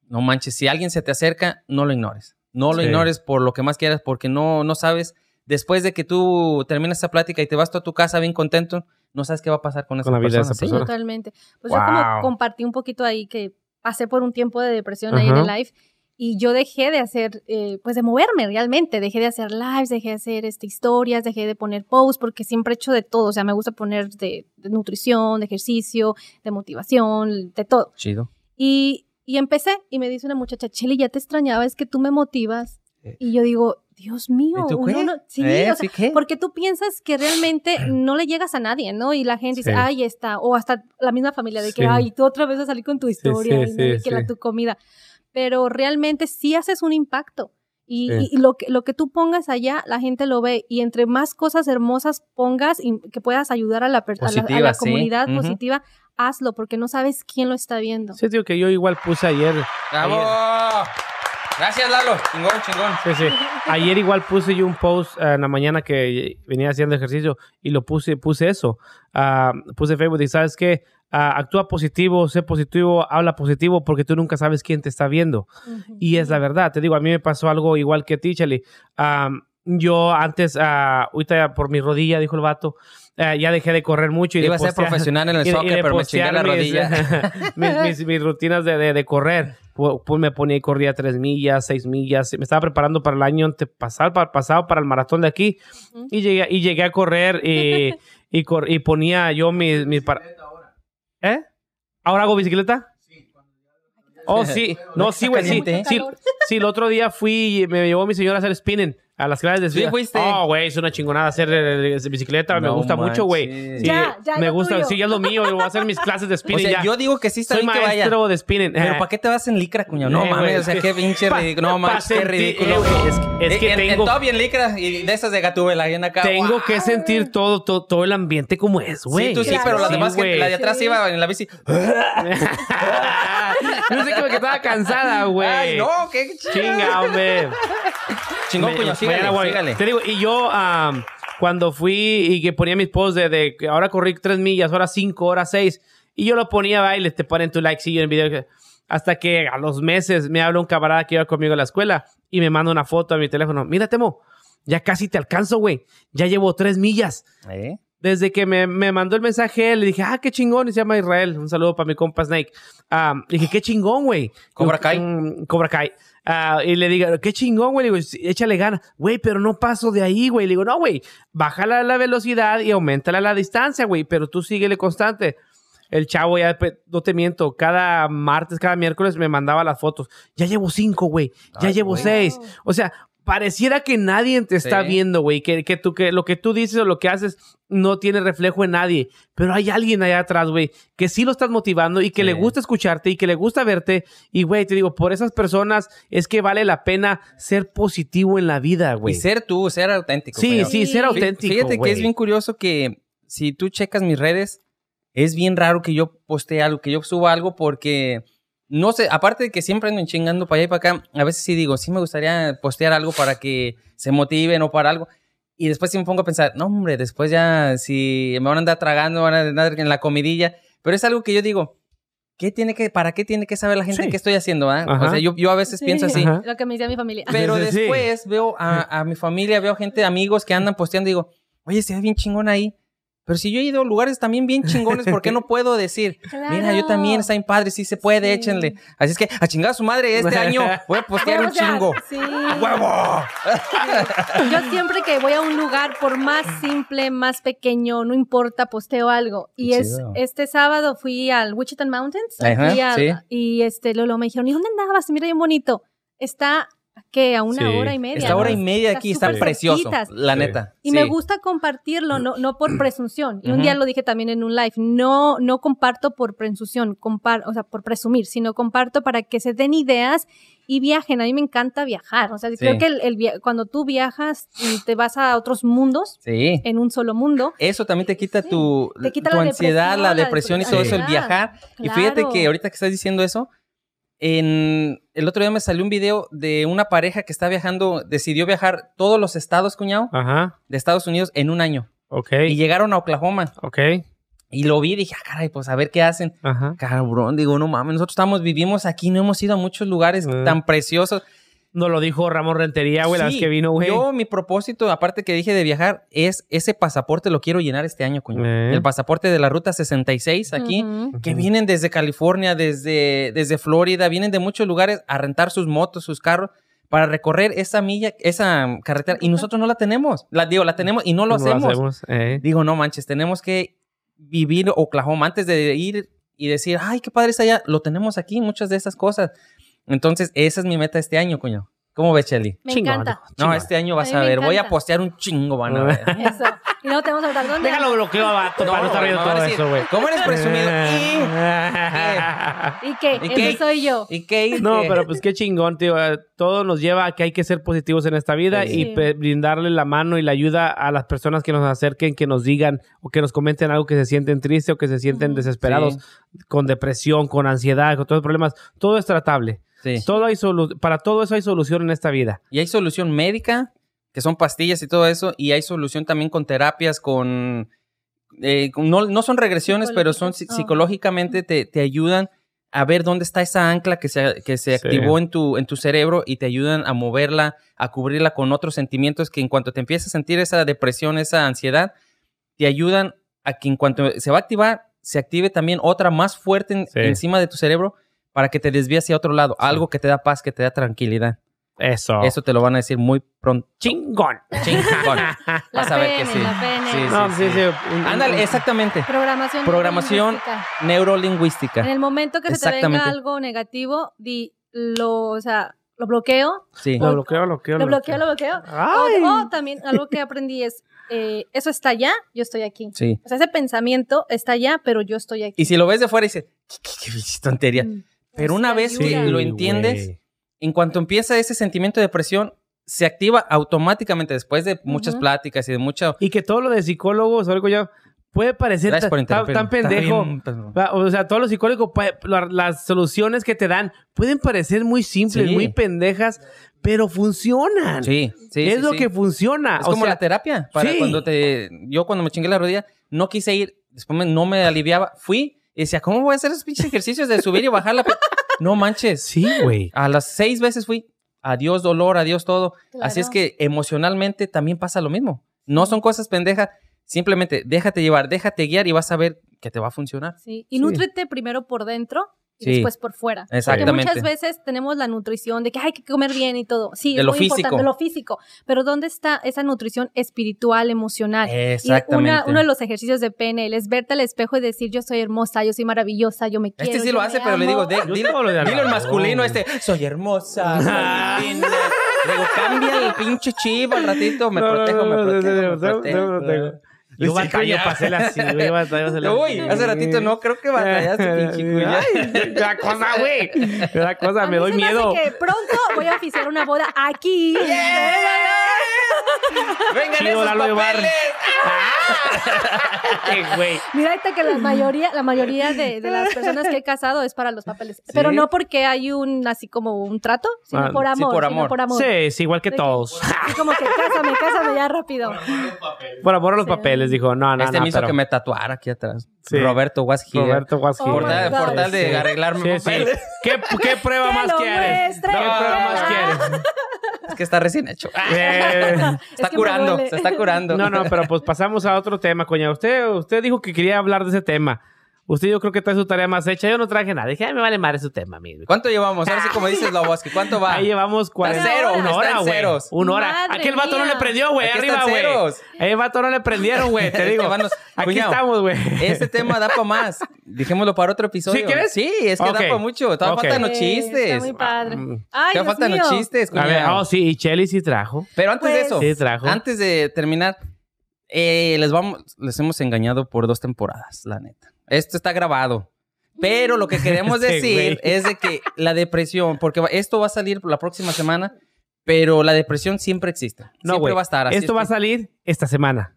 No manches, si alguien se te acerca, no lo ignores. No lo Sí. ignores por lo que más quieras, porque no, no sabes, después de que tú terminas esa plática y te vas tú a tu casa bien contento, no sabes qué va a pasar con esa Con la vida de persona. esa Sí. persona. Totalmente. Pues yo como compartí un poquito ahí que pasé por un tiempo de depresión ahí en el live y yo dejé de hacer, eh, pues de moverme realmente, dejé de hacer lives, dejé de hacer este, historias, dejé de poner posts porque siempre he hecho de todo, o sea, me gusta poner de, de nutrición, de ejercicio, de motivación, de todo. Chido. Y, y empecé y me dice una muchacha, Cheli, ya te extrañaba, es que tú me motivas. Eh. Y yo digo, Dios mío, ¿Y tú uno no- sí, ¿Eh? o sea, ¿Sí qué? porque tú piensas que realmente no le llegas a nadie, ¿no? Y la gente dice, Sí. ay, está, o hasta la misma familia, de que, Sí. ay, tú otra vez vas a salir con tu historia, sí, y no, y sí, que la tu comida. Pero realmente sí haces un impacto. Y, Sí. y lo, que, lo que tú pongas allá, la gente lo ve. Y entre más cosas hermosas pongas y que puedas ayudar a la, per- a la- a la, sí. comunidad Ujú. positiva, hazlo, porque no sabes quién lo está viendo. Sí, digo que yo igual puse ayer. ¡Bravo! Gracias, Lalo. Chingón, chingón. Sí, sí. Ayer igual puse yo un post eh, en la mañana que venía haciendo ejercicio y lo puse, puse eso. Ah, puse Facebook y sabes qué, Ah, actúa positivo, sé positivo, habla positivo porque tú nunca sabes quién te está viendo. Y es la verdad, te digo, a mí me pasó algo igual que a ti, Chely. Am, yo antes, ah, ahorita por mi rodilla, dijo el vato, ah, ya dejé de correr mucho. Y de Iba a ser postear- profesional en el y y soccer, de pero me chingué postear la mis- rodilla. mis, mis- mis rutinas de, de- de correr. Pu- Pues me ponía y corría tres millas, seis millas. Me estaba preparando para el año antepasado, para, pasado, para el maratón de aquí. Y llegué, y llegué a correr y, y, cor- y ponía yo mis... mis para- ¿Eh? ¿Ahora hago bicicleta? Oh, sí. No, sí, güey, sí. Sí, sí, el otro día fui y me llevó mi señora a hacer spinning a las clases de Sí, spinning. fuiste. Oh, güey, es una chingonada hacer eh, eh, bicicleta. me No gusta mucho, güey. manches. Sí, Ya, ya, me lo gusta. tuyo. Sí, ya es lo mío. Yo voy a hacer mis clases de O spinning sea, ya. yo digo que sí está Soy bien que vaya. maestro de spinning. Pero Eh, ¿para qué te vas en licra, cuñado? No Eh, mames, o sea, es qué pinche pa- ridículo. No pa mames, qué sentir- ridículo. eh, güey, es que- es En- que en- en tengo- todo bien licra y de esas de gatúbela ahí en acá. Tengo ¡guau! que sentir todo, todo, todo el ambiente como es, güey. Sí, tú sí, Claro. pero la Sí, demás gente, güey. la de atrás Sí. iba en la bici. no sé que estaba cansada, güey. Ay, no, qué Chinga, hombre. Chingón, cuñado, sígale. Te digo, y yo am, cuando fui y que ponía mis posts de, de ahora corrí tres millas, ahora cinco, ahora seis, y yo lo ponía a baile, te ponen tu like, sí, en el video. Hasta que a los meses me habla un camarada que iba conmigo a la escuela y me manda una foto a mi teléfono. Mira, Temo, ya casi te alcanzo, güey. Ya llevo tres millas. ¿Eh? Desde que me, me mandó el mensaje, le dije, ah, qué chingón, y se llama Israel. Un saludo para mi compa Snake. Le dije, qué chingón, güey. Cobra Kai. "Mm, Cobra Kai. Ah, y le digo, qué chingón, güey. Le digo, "Sí, échale ganas. Güey, pero no paso de ahí, güey. Le digo, no, güey. Bájala la velocidad y aumentala la distancia, güey. Pero tú síguele constante. El chavo ya, no te miento, cada martes, cada miércoles me mandaba las fotos. Ya llevo cinco, güey. Ya Ay, llevo güey. seis. O sea, pareciera que nadie te está Sí. viendo, güey. Que, que, tú, que lo que tú dices o lo que haces no tiene reflejo en nadie. Pero hay alguien allá atrás, güey, que sí lo estás motivando y que Sí. le gusta escucharte y que le gusta verte. Y, güey, te digo, por esas personas es que vale la pena ser positivo en la vida, Y güey. ser tú, ser auténtico. Sí, sí, ser auténtico. Fíjate que es bien curioso que si tú checas mis redes, es bien raro que yo postee algo, que yo suba algo porque no sé, aparte de que siempre ando chingando para allá y para acá, a veces sí digo, sí me gustaría postear algo para que se motiven o para algo. Y después sí me pongo a pensar, no, hombre, después ya si me van a andar tragando, van a andar en la comidilla. Pero es algo que yo digo, ¿qué tiene que, ¿para qué tiene que saber la gente Sí. qué estoy haciendo? ah? O sea, yo, yo a veces Sí. pienso así. Ajá. Lo que me decía mi familia. Pero Sí, sí, sí. después veo a, a mi familia, veo gente, amigos que andan posteando y digo, oye, se ve bien chingón ahí. Pero si yo he ido a lugares también bien chingones, ¿por qué no puedo decir? Mira, yo también, está bien padre, sí se puede, Sí. échenle. Así es que, a chingar a su madre, este año voy a postear un sea, chingo. Sí. ¡A huevo! Yo siempre que voy a un lugar, por más simple, más pequeño, no importa, posteo algo. Y es chido. este sábado fui al Wichita Mountains Ajá, fui al- sí. y este Lolo me dijeron, ¿y dónde andabas? Mira bien bonito. Está que a una Sí. hora y media. Esta hora y media Está aquí está súper precioso, cerquitas. la Sí. neta. Y Sí. me gusta compartirlo, no, no por presunción. Y un día lo dije también en un live, no, no comparto por presunción, compar o sea, por presumir, sino comparto para que se den ideas y viajen. A mí me encanta viajar. O sea, creo que el, el via- cuando tú viajas y te vas a otros mundos, Sí. en un solo mundo, Eso también te quita Sí. tu, Te quita tu la ansiedad, depresión, la la depresión y todo eso, el viajar. Y fíjate que ahorita que estás diciendo eso, en el otro día me salió un video de una pareja que está viajando, decidió viajar todos los estados, cuñado, Ajá. de Estados Unidos en un año. Ok. Y llegaron a Oklahoma. Ok. Y lo vi y dije, ah, caray, pues a ver qué hacen. Ajá. Cabrón, digo, no mames, nosotros estamos, vivimos aquí, no hemos ido a muchos lugares tan preciosos. Nos lo dijo Ramón Rentería, güey, la vez que vino, güey. Yo, mi propósito, aparte que dije de viajar, es ese pasaporte lo quiero llenar este año, coño. Eh. El pasaporte de la ruta 66 aquí, Ujú. que vienen desde California, desde, desde Florida, vienen de muchos lugares a rentar sus motos, sus carros, para recorrer esa milla, esa carretera. Y nosotros no la tenemos. La digo, la tenemos y no lo No hacemos. eh. Digo, no manches, tenemos que vivir Oklahoma antes de ir y decir, ay, qué padre está allá. Lo tenemos aquí, muchas de esas cosas. Entonces, esa es mi meta este año, coño. ¿Cómo ves, Shelly? Me Chingón. encanta. No, Chingón. este año vas A a, ver. Voy a postear un chingo, van a ver. Eso. Y no tenemos que hablar dónde. Déjalo bloqueo a vato para no estar viendo a todo decir, eso, güey. ¿Cómo eres presumido? ¿Y qué? ¿Y Eso qué? soy yo. ¿Y, y qué? No, ¿Qué? pero pues qué chingón, tío. Todo nos lleva a que hay que ser positivos en esta vida Sí. y brindarle la mano y la ayuda a las personas que nos acerquen, que nos digan o que nos comenten algo que se sienten tristes o que se sienten desesperados, con depresión, con ansiedad, con todos los problemas. Todo es tratable. Sí. Todo hay solu- para todo eso hay solución en esta vida. Y hay solución médica, que son pastillas y todo eso, y hay solución también con terapias, con... eh, no, no son regresiones, pero son psicológicamente te, te ayudan a ver dónde está esa ancla que se, que se Sí. activó en tu, en tu cerebro y te ayudan a moverla, a cubrirla con otros sentimientos que en cuanto te empiezas a sentir esa depresión, esa ansiedad, te ayudan a que en cuanto se va a activar, se active también otra más fuerte en- Sí. encima de tu cerebro para que te desvíe hacia otro lado, algo que te da paz, que te da tranquilidad. Eso. Eso te lo van a decir muy pronto. chingón. Chingón. La Vas a ver que sí. la PN. Sí, No, sí, sí. Ándale, exactamente. Programación. Programación neurolingüística. En el momento que se te venga algo negativo, di, lo, o sea, lo bloqueo, Sí. Lo bloqueo, lo bloqueo. lo bloqueo, lo bloqueo. Ay. O, o también algo que aprendí es, eh, eso está allá, yo estoy aquí. Sí. O sea, ese pensamiento está allá, pero yo estoy aquí. Y si lo ves de fuera, dices, ¿qué, qué, qué tontería? Mm. Pero una vez que lo entiendes, en cuanto empieza ese sentimiento de depresión, se activa automáticamente después de muchas pláticas y de mucha... Y que todo lo de psicólogos, algo ya puede parecer tan, pendejo. O sea, todos los psicólogos, las soluciones que te dan pueden parecer muy simples, Sí. muy pendejas, pero funcionan. Sí, sí. es sí, lo sí. que funciona. Es o como sea, la terapia. Para sí. cuando te. Yo cuando me chingué la rodilla, no quise ir. Después me- no me aliviaba. Fui y decía, ¿cómo voy a hacer esos pinches ejercicios de subir y bajar la. pe-?" no manches. Sí, güey. A las seis veces fui. Adiós dolor, adiós todo. Así es que emocionalmente también pasa lo mismo. No son cosas pendejas. Simplemente déjate llevar, déjate guiar y vas a ver que te va a funcionar. Sí, y Sí. nútrete primero por dentro y Sí. después por fuera. Porque Exactamente. muchas veces tenemos la nutrición de que hay que comer bien y todo. Sí, De es lo muy físico. importante, de lo físico. Pero ¿dónde está esa nutrición espiritual, emocional? Y Exactamente. una- uno de los ejercicios de PNL es verte al espejo y decir, yo soy hermosa, yo soy maravillosa, yo me quiero. Este sí lo hace, pero le amo". digo, de- dilo, dilo el al- masculino no. este, soy hermosa, soy. Le digo, cambia el pinche chip al ratito, me protejo, me protejo, me protejo. Yo batallo para hacerla así, güey. batallo para hacerla Uy, hace ratito no, creo que batallaste, pinche cuya. Me da cosa, güey. Me da cosa, A me mí doy se hace miedo. que pronto voy a oficiar una boda aquí. Vengan Chido, esos Lalo de Bar. papeles. Qué güey. Mira, ahorita que la mayoría, la mayoría de, de las personas que he casado es para los papeles. Pero no porque hay un, así como un trato, sino Ah, por sí, amor. por sino amor. por amor. Sí, es igual que De que- todos. Así como que cásame, cásame ya rápido. Por amor a los Sí. papeles, dijo. No, no, Este no. me hizo pero- que me tatuara aquí atrás. Sí. Roberto was here. Roberto was Oh here. Por my tal, God. por tal de Sí. arreglarme Sí, sí. ¿Qué, qué prueba ¡Que más quieres? ¿Qué prueba más quieres? Es que está recién hecho. Eh, Está que curando, se está curando. no, no, pero pues pasamos a otro tema, coña. Usted, usted dijo que quería hablar de ese tema. Usted yo creo que trae su tarea más hecha. Yo no traje nada. Dije, ay, me vale madre su tema, amigo. ¿Cuánto llevamos? Ahora sí, como dices, Loboski, ¿cuánto va? Ahí llevamos 40. cero, una hora, güey. ceros. Una hora. Madre Aquel vato no le prendió, güey. Aquí Arriba, güey. El vato no le prendieron, güey. Te digo. Aquí cuñado, estamos, güey. Este tema da para más. Dejémoslo para otro episodio. ¿Sí quieres? Sí, es que da para mucho. Todavía Ok. faltan los Sí, chistes. Está muy padre. Mm. Ay, Todavía faltan los chistes, A ver, oh, sí, y Chelly sí trajo. Pero antes de Pues- eso, Sí trajo. antes de terminar, eh, les vamos, les hemos engañado por dos temporadas, la neta. Esto está grabado. Pero lo que queremos Este decir güey. es de que la depresión, porque esto va a salir la próxima semana, pero la depresión siempre existe. No, siempre güey. va a estar. así Esto es va a que- salir esta semana.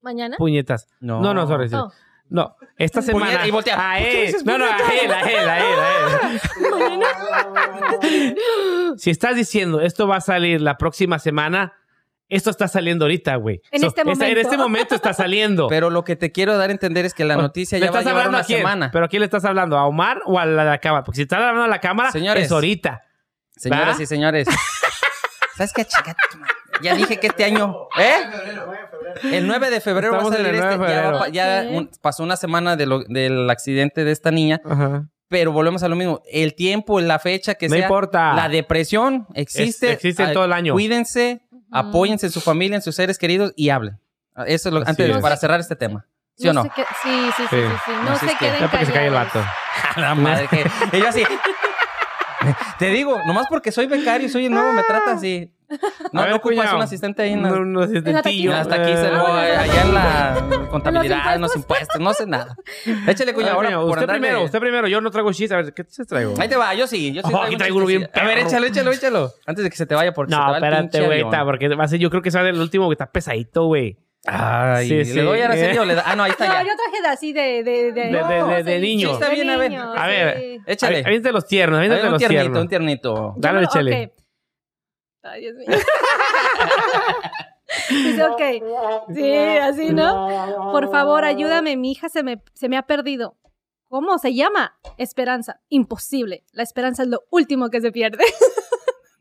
¿Mañana? Puñetas. No, No, no, sorry. Oh. No, esta semana. Puñeta, y voltea. A ¿Por qué él. No, no, a él, a él, a él, a él. Si estás diciendo esto va a salir la próxima semana, esto está saliendo ahorita, güey. En este En este momento está saliendo. Pero lo que te quiero dar a entender es que la noticia ¿Le ya va a llevar hablando una a quién? semana. ¿Pero a quién le estás hablando? ¿A Omar o a la de la cámara? Porque si estás hablando a la cámara, Señores. es ahorita. Señoras y señores. ¿Sabes qué, chica? Ya dije que este año. ¿Eh? El 9 de febrero Estamos va a salir el 9 este. de Ya, va febrero. ya un- pasó una semana de lo- del accidente de esta niña. Ajá. Pero volvemos a lo mismo. El tiempo, la fecha que No sea. importa. La depresión existe. Es- existe Ah, todo el año. Cuídense, apóyense en su familia, en sus seres queridos y hablen. Eso es lo, antes de- es. para cerrar este tema. ¿Sí o no? se que- sí, sí, sí, Sí. sí, sí. No, Así se que- queden que se calle el callados. vato. A la madre que. Y yo así. Te digo, nomás porque soy becario y soy el nuevo, me trata así. No, A ver, no ocupas cuñado. un asistente ahí No, no, asistentillo. Hasta aquí se Eh, lo, Ah, allá en la contabilidad, en los impuestos. no sé nada. Échale, a cuñado, ahora cuñado, por usted primero, usted primero. Yo no traigo chiste. A ver, ¿qué te traigo? Ahí te va, yo sí, yo sí. Oh, aquí un traigo uno bien chistecillo. A ver, perro. échalo, échalo, échalo. Antes de que se te vaya porque se te No, va espérate, güey, porque va a ser, yo creo que será el último que está pesadito, güey. Ay, Sí, ¿le sí. doy ahora serio o le da? Ah, no, ahí está No, ya. yo traje de así de... De, de, De- de- de- de sí, niño. sí, está bien, a ver. A ver, sí. Échale. Aviéntate los tiernos, A ver, aviéntate un los tiernito, tiernos. un tiernito. Dale, no- échale. Ay, Dios mío. Dice, ok. Sí, así, ¿no? Por favor, ayúdame. Mi hija se me, se me ha perdido. ¿Cómo se llama? Esperanza. Imposible. La esperanza es lo último que se pierde.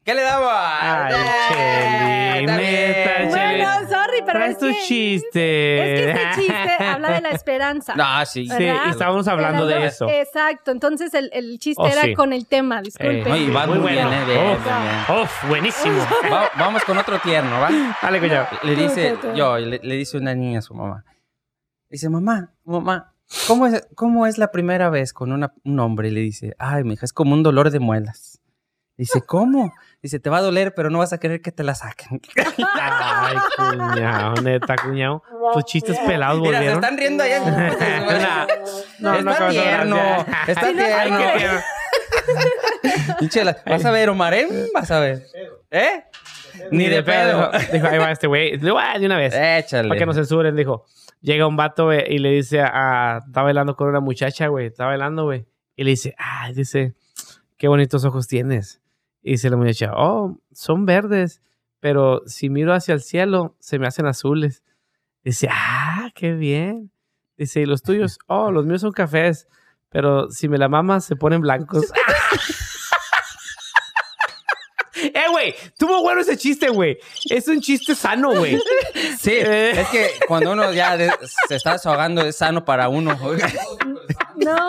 ¿Qué le daba? Ay, neta, bien. Cheli. bueno, sorry, pero Traes es tu que, chiste. es que este chiste habla de la esperanza. No, sí. Sí, estábamos hablando Era de eso. Exacto. Entonces el, el chiste Oh, era sí. con el tema, disculpe. Eh, No, y va muy, bueno. bien, eh, bien, Uf, bien, bien. uf, buenísimo. Va- vamos con otro tierno, ¿va? Dale, cuñado. Le dice, Tú, tú, tú. yo, le, le dice una niña a su mamá. Dice, mamá, mamá, ¿cómo es, cómo es la primera vez con una- un hombre? Y le dice, ay, mija, es como un dolor de muelas. Dice, ¿cómo? Dice, te va a doler, pero no vas a querer que te la saquen. Ay, cuñado, neta, cuñado. Tus chistes pelados Mira, se volvieron. están riendo allá. No, no está causó tierno, gracia. está Ay, tierno. qué tierno. Vas a ver, Omar, ¿eh? Vas a ver. ¿Eh? Ni de pedo. Dijo, ahí va este güey. Le voy a- de una vez. Échale. Para que no censuren, dijo. Llega un vato güey, y le dice a... Está bailando con una muchacha, güey. Está bailando, güey. Y le dice, ah, dice, qué bonitos ojos tienes. Y dice la muchacha, oh, son verdes. Pero si miro hacia el cielo, se me hacen azules. Dice, ah, qué bien. Dice, ¿y los tuyos? Oh, los míos son cafés. Pero si me la mamas, se ponen blancos. eh, güey, tuvo bueno ese chiste, güey. Es un chiste sano, güey. Sí, Eh. es que cuando uno ya de- se está desahogando es sano para uno. No.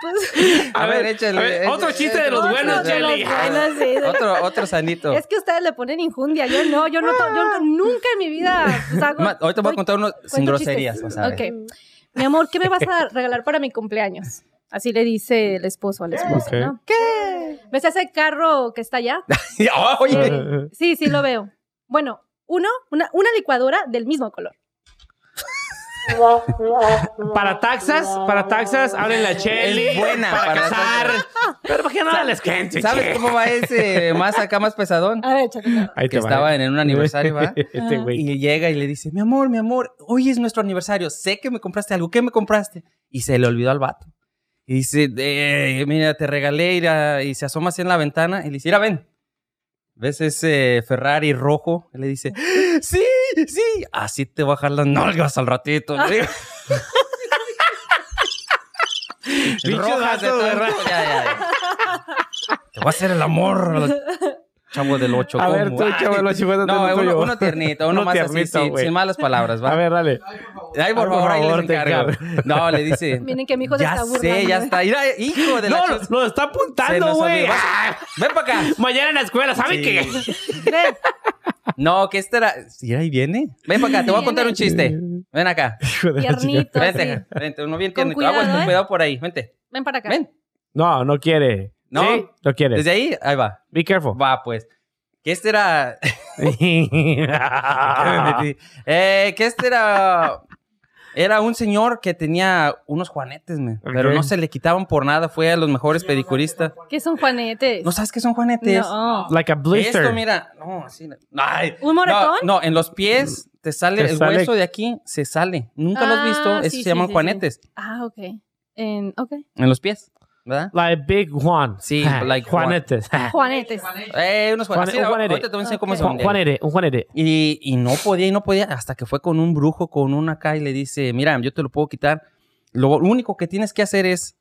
Pues, A, ver, échale. a ver, échale, otro chiste de los otro buenos, de los Jelly. buenos, sí, de- Otro, otro sanito. Es que ustedes le ponen injundia. Yo no, yo no, yo nunca en mi vida. pues, hago- Ma- Ahorita voy a contar uno sin groserías. vas a ver. Ok. Mi amor, ¿qué me vas a regalar para mi cumpleaños? Así le dice el esposo a la esposa, Ok. ¿no? ¿Qué? ¿Ves ese carro que está allá? Oye, Sí, sí lo veo. Bueno, uno, una, una licuadora del mismo color. Para taxas, para taxas, hablen la Chelly. Es buena Para, para taxas. Pero ¿por qué no les cuento? ¿sabes cómo va ese más acá, más pesadón? A ver. Ahí Que estaba en un aniversario, ¿va? Este güey. Y llega y le dice, mi amor, mi amor, hoy es nuestro aniversario, sé que me compraste algo, ¿qué me compraste? Y se le olvidó al vato. Y dice, "Eh, mira, te regalé ir a-", y se asoma así en la ventana y le dice, mira, ven. ¿Ves ese Ferrari rojo? Y le dice, sí, sí, así te bajar las nalgas al ratito. Rojas de ¿verdad? ya, ya, ya. Te voy a hacer el amor. Chavo del 8. A ver, tú, chavo del ocho, cuéntate No, uno, tuyo. uno tiernito, uno, Uno más así, tiernito, sin, güey. sin malas palabras, ¿va? A ver, dale. Ay, por Por favor, ahí favor, les encargo. encargo. No, le dice. Miren que mi hijo se ya está sé, burlando. ya está. Mira, hijo de la No, lo está apuntando, nos güey. Ah, Ven para acá. Mañana en la escuela, ¿saben Sí. qué? No, que este era. Sí, ahí viene. Ven para acá, te voy a contar un chiste. Ven acá. Hijo de la chica. tiernito, Vente, sí. vente, uno bien tiernito. Aguas con ¿eh? cuidado por ahí. Vente. Ven para acá. Ven. No, no quiere. No. ¿Sí? No quiere. Desde ahí, ahí va. Be careful. Va, pues. Que este era. eh, que este era. Era un señor que tenía unos juanetes, me. Pero no se le quitaban por nada. Fue a los mejores pedicuristas. ¿Qué son juanetes? ¿No sabes qué son juanetes? No. like a blister. Esto, mira. No, así. Ay. ¿Un moretón? No, no, en los pies te sale Te el sale- hueso de aquí, se sale. ¿Nunca lo has visto? Ah, Esos sí, se llaman sí, sí, juanetes. Ah, ok. En, ok. En los pies, ¿verdad? Like Big Juan. Sí, Ah, like Juan. Juanetes. Juanetes. Eh, unos Juan- juanetes. un Sí, juanete. ahorita te voy a enseñar cómo Ok. son. Juan- Juanete, un Juanete. Y, y no podía y no podía hasta que fue con un brujo, con una acá y le dice, mira, yo te lo puedo quitar. Lo único que tienes que hacer es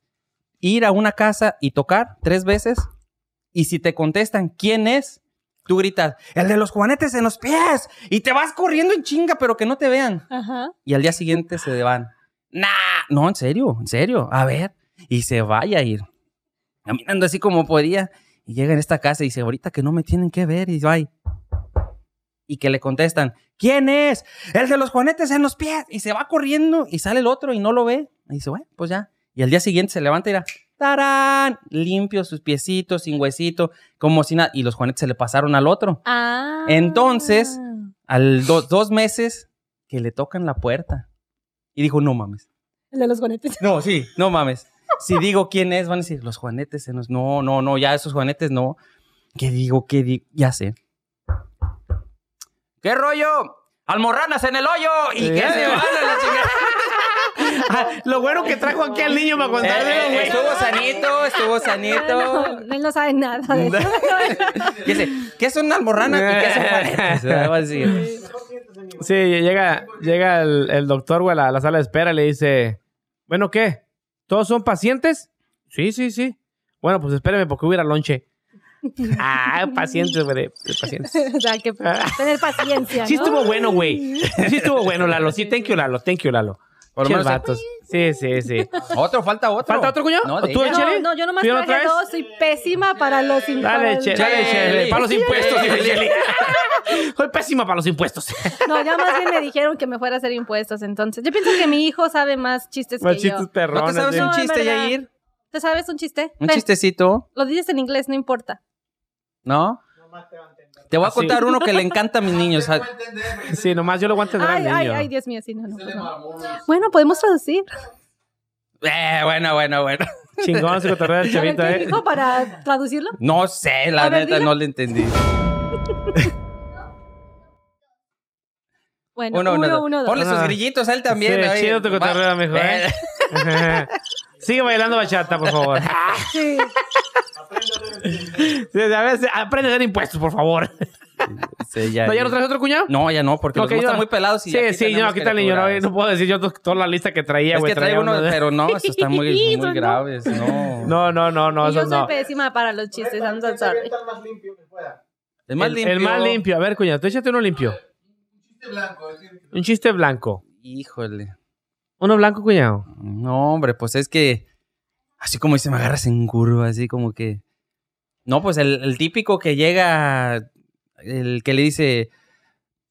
ir a una casa y tocar tres veces. Y si te contestan quién es, tú gritas, el de los juanetes en los pies. Y te vas corriendo en chinga, pero que no te vean. Ajá. Y al día siguiente se van. Nah, no, en serio, en serio. A ver. Y se vaya a ir. Caminando así como podía. Y llega en esta casa y dice, ahorita que no me tienen que ver. Y va. Y que le contestan, ¿quién es? El de los juanetes en los pies. Y se va corriendo y sale el otro y no lo ve. Y dice, bueno, pues ya. Y al día siguiente se levanta y dirá, ¡tarán! Limpio sus piecitos, sin huesito, como si nada. Y los juanetes se le pasaron al otro. Ah. Entonces- Al do- dos meses que le tocan la puerta. Y dijo, no mames. El de los juanetes. No, sí, no mames. Si digo quién es, van a decir, los juanetes. se nos- No, no, no, ya esos juanetes no. ¿Qué digo? ¿Qué digo? Ya sé. ¿Qué rollo? Almorranas en el hoyo y que Eh. se van a la chingada. Ah, Lo bueno que trajo aquí al niño para Eh, contarle, eh, güey. estuvo sanito, estuvo sanito. No, él no sabe nada de eso. ¿qué son almorranas y qué son a decir. Sí, llega, llega el, el doctor, güey, a la, a la sala de espera y le dice, bueno, ¿qué? ¿Todos son pacientes? Sí, sí, sí. Bueno, pues espéreme porque voy a ir al lonche. Ah, pacientes, güey, pacientes. o sea, que tener paciencia. Sí ¿no? estuvo bueno, güey. Sí estuvo bueno, Lalo. Sí, thank you, Lalo. Thank you, Lalo. Por lo menos- vatos. Sí, sí, sí. Otro, falta otro. ¿Falta otro, cuñado? No, de ¿Tú, ella. Chele? No, no, yo nomás ¿Tú ya no traje traes? dos. Soy pésima para los Dale, che, el- dale, Chele. Chele. Para los impuestos, dice Chele. Chele. Soy pésima para los impuestos. No, ya más bien me dijeron que me fuera a hacer impuestos. Entonces, yo pienso que mi hijo sabe más chistes Más que chistes yo. ¿No perrones. te sabes un No, chiste, verdad. Yair? ¿Te sabes un chiste? Un Ven, chistecito, Lo dices en inglés, no importa. ¿no? Te voy a Así. contar uno que le encanta a mis niños. Ah, Sí, nomás yo lo voy a entender al Ay, ay, niño. ay, Dios mío, sí, no, no. pues no. Bueno, podemos traducir. Eh, bueno, bueno, bueno. Chingón su cotorreo del chavito, ¿qué ¿eh? dijo para traducirlo? No sé, la A ver, neta dilo. no le entendí. Bueno, Uno, uno, dos. Ponle sus Ah. grillitos a él también. Sí, ahí. chido tu cotorreo, mijo, ¿eh? Sigue bailando bachata, por favor. Sí. Sí, a ver, aprende a hacer impuestos, por favor. Sí, ya, ¿No, ¿Ya no traes otro cuñado? No, ya no, porque Ok, los yo- están muy pelados. Y Sí, sí, no, está el niño. No, no puedo decir yo to- toda la lista que traía, Es güey. que traigo traía uno, pero no, estos están muy, muy Eso no. graves. No. No, no, no, no, Y yo eso soy no. pésima para los chistes, I'm so sorry. el más limpio que pueda. El más el, limpio. el más limpio. A ver, cuñado, tú échate uno limpio. Chiste blanco. Un chiste blanco. Híjole. Uno blanco, cuñado. No, hombre, pues es que. Así como dice, me agarras en curva, así como que. No, pues el, el típico que llega. El que le dice.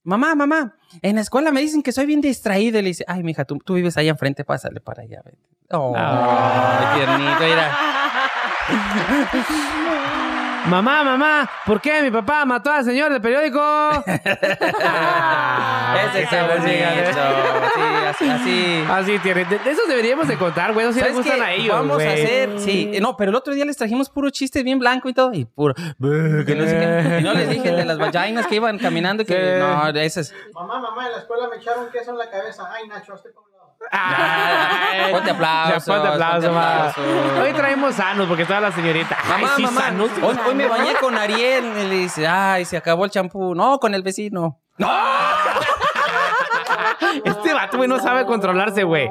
Mamá, mamá, en la escuela me dicen que soy bien distraído. Y le dice, ay, mija, tú, tú vives ahí enfrente, pásale para allá. vete". Oh, Ah. tiernito, mira. Mamá, mamá, ¿por qué mi papá mató al señor del periódico? Ese está bonito. Sí, así. así. Así, tiene. De, de esos deberíamos de contar, güey. Sí les ¿Sabes gustan a ellos, Vamos güey. a hacer, sí. Eh, No, pero el otro día les trajimos puro chiste bien blanco y todo. Y puro. que no, sé qué. Y no les dije de las vaginas que iban caminando. Que Sí. no, ese es. Mamá, mamá, en la escuela me echaron queso en la cabeza. Ay, Nacho, hazte lado. Ay, Ponte aplausos, Ponte aplauso. Hoy traemos sanos porque toda la señorita. Mamá, Ay, sí, mamá, sanos. hoy, hoy me bañé con Ariel. Y le dice, ay, se acabó el champú. No, con el vecino. ¡No! Este vato, güey, no sabe controlarse, güey.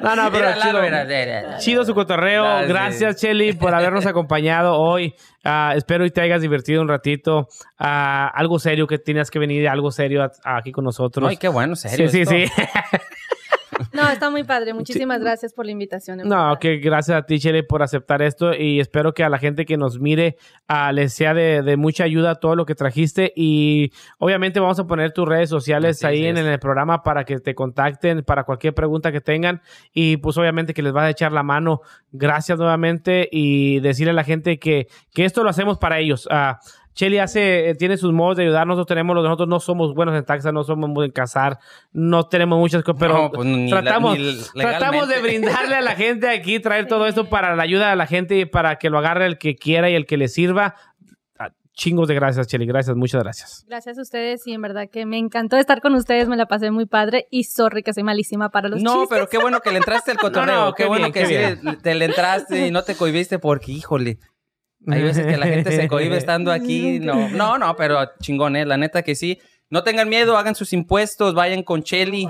No, no, pero chido. Chido su cotorreo. Ah. Gracias, Chelly, por habernos acompañado hoy. Ah, espero y te hayas divertido un ratito. Ah, algo serio que tenías que venir, algo serio aquí con nosotros. Ay, qué bueno, serio. Sí, sí, sí. No, está muy padre. Muchísimas gracias por la invitación. No, que gracias a ti, Chele, por aceptar esto y espero que a la gente que nos mire ah, les sea de, de mucha ayuda todo lo que trajiste y obviamente vamos a poner tus redes sociales Así ahí en el programa para que te contacten para cualquier pregunta que tengan y pues obviamente que les vas a echar la mano. Gracias nuevamente y decirle a la gente que, que esto lo hacemos para ellos. Ah, Cheli hace, eh, tiene sus modos de ayudar. Nosotros tenemos, los- nosotros no somos buenos en taxas, no somos buenos en cazar, no tenemos muchas cosas, pero No, pues, ni la- tratamos, ni tratamos de brindarle a la gente aquí, traer todo esto para la ayuda a la gente y para que lo agarre el que quiera y el que le sirva. Ah, Chingos de gracias, Cheli. Gracias, muchas gracias. Gracias a ustedes y en verdad que me encantó estar con ustedes, me la pasé muy padre y sorry que soy malísima para los No, chistes. pero qué bueno que le entraste al cotorreo. No, no, qué, qué bueno bien, que qué sí bien. le- te le entraste y no te cohibiste porque, híjole. Hay veces que la gente se cohibe estando aquí. No, no, no, pero chingón, ¿eh? La neta que sí. No tengan miedo, hagan sus impuestos, vayan con Cheli.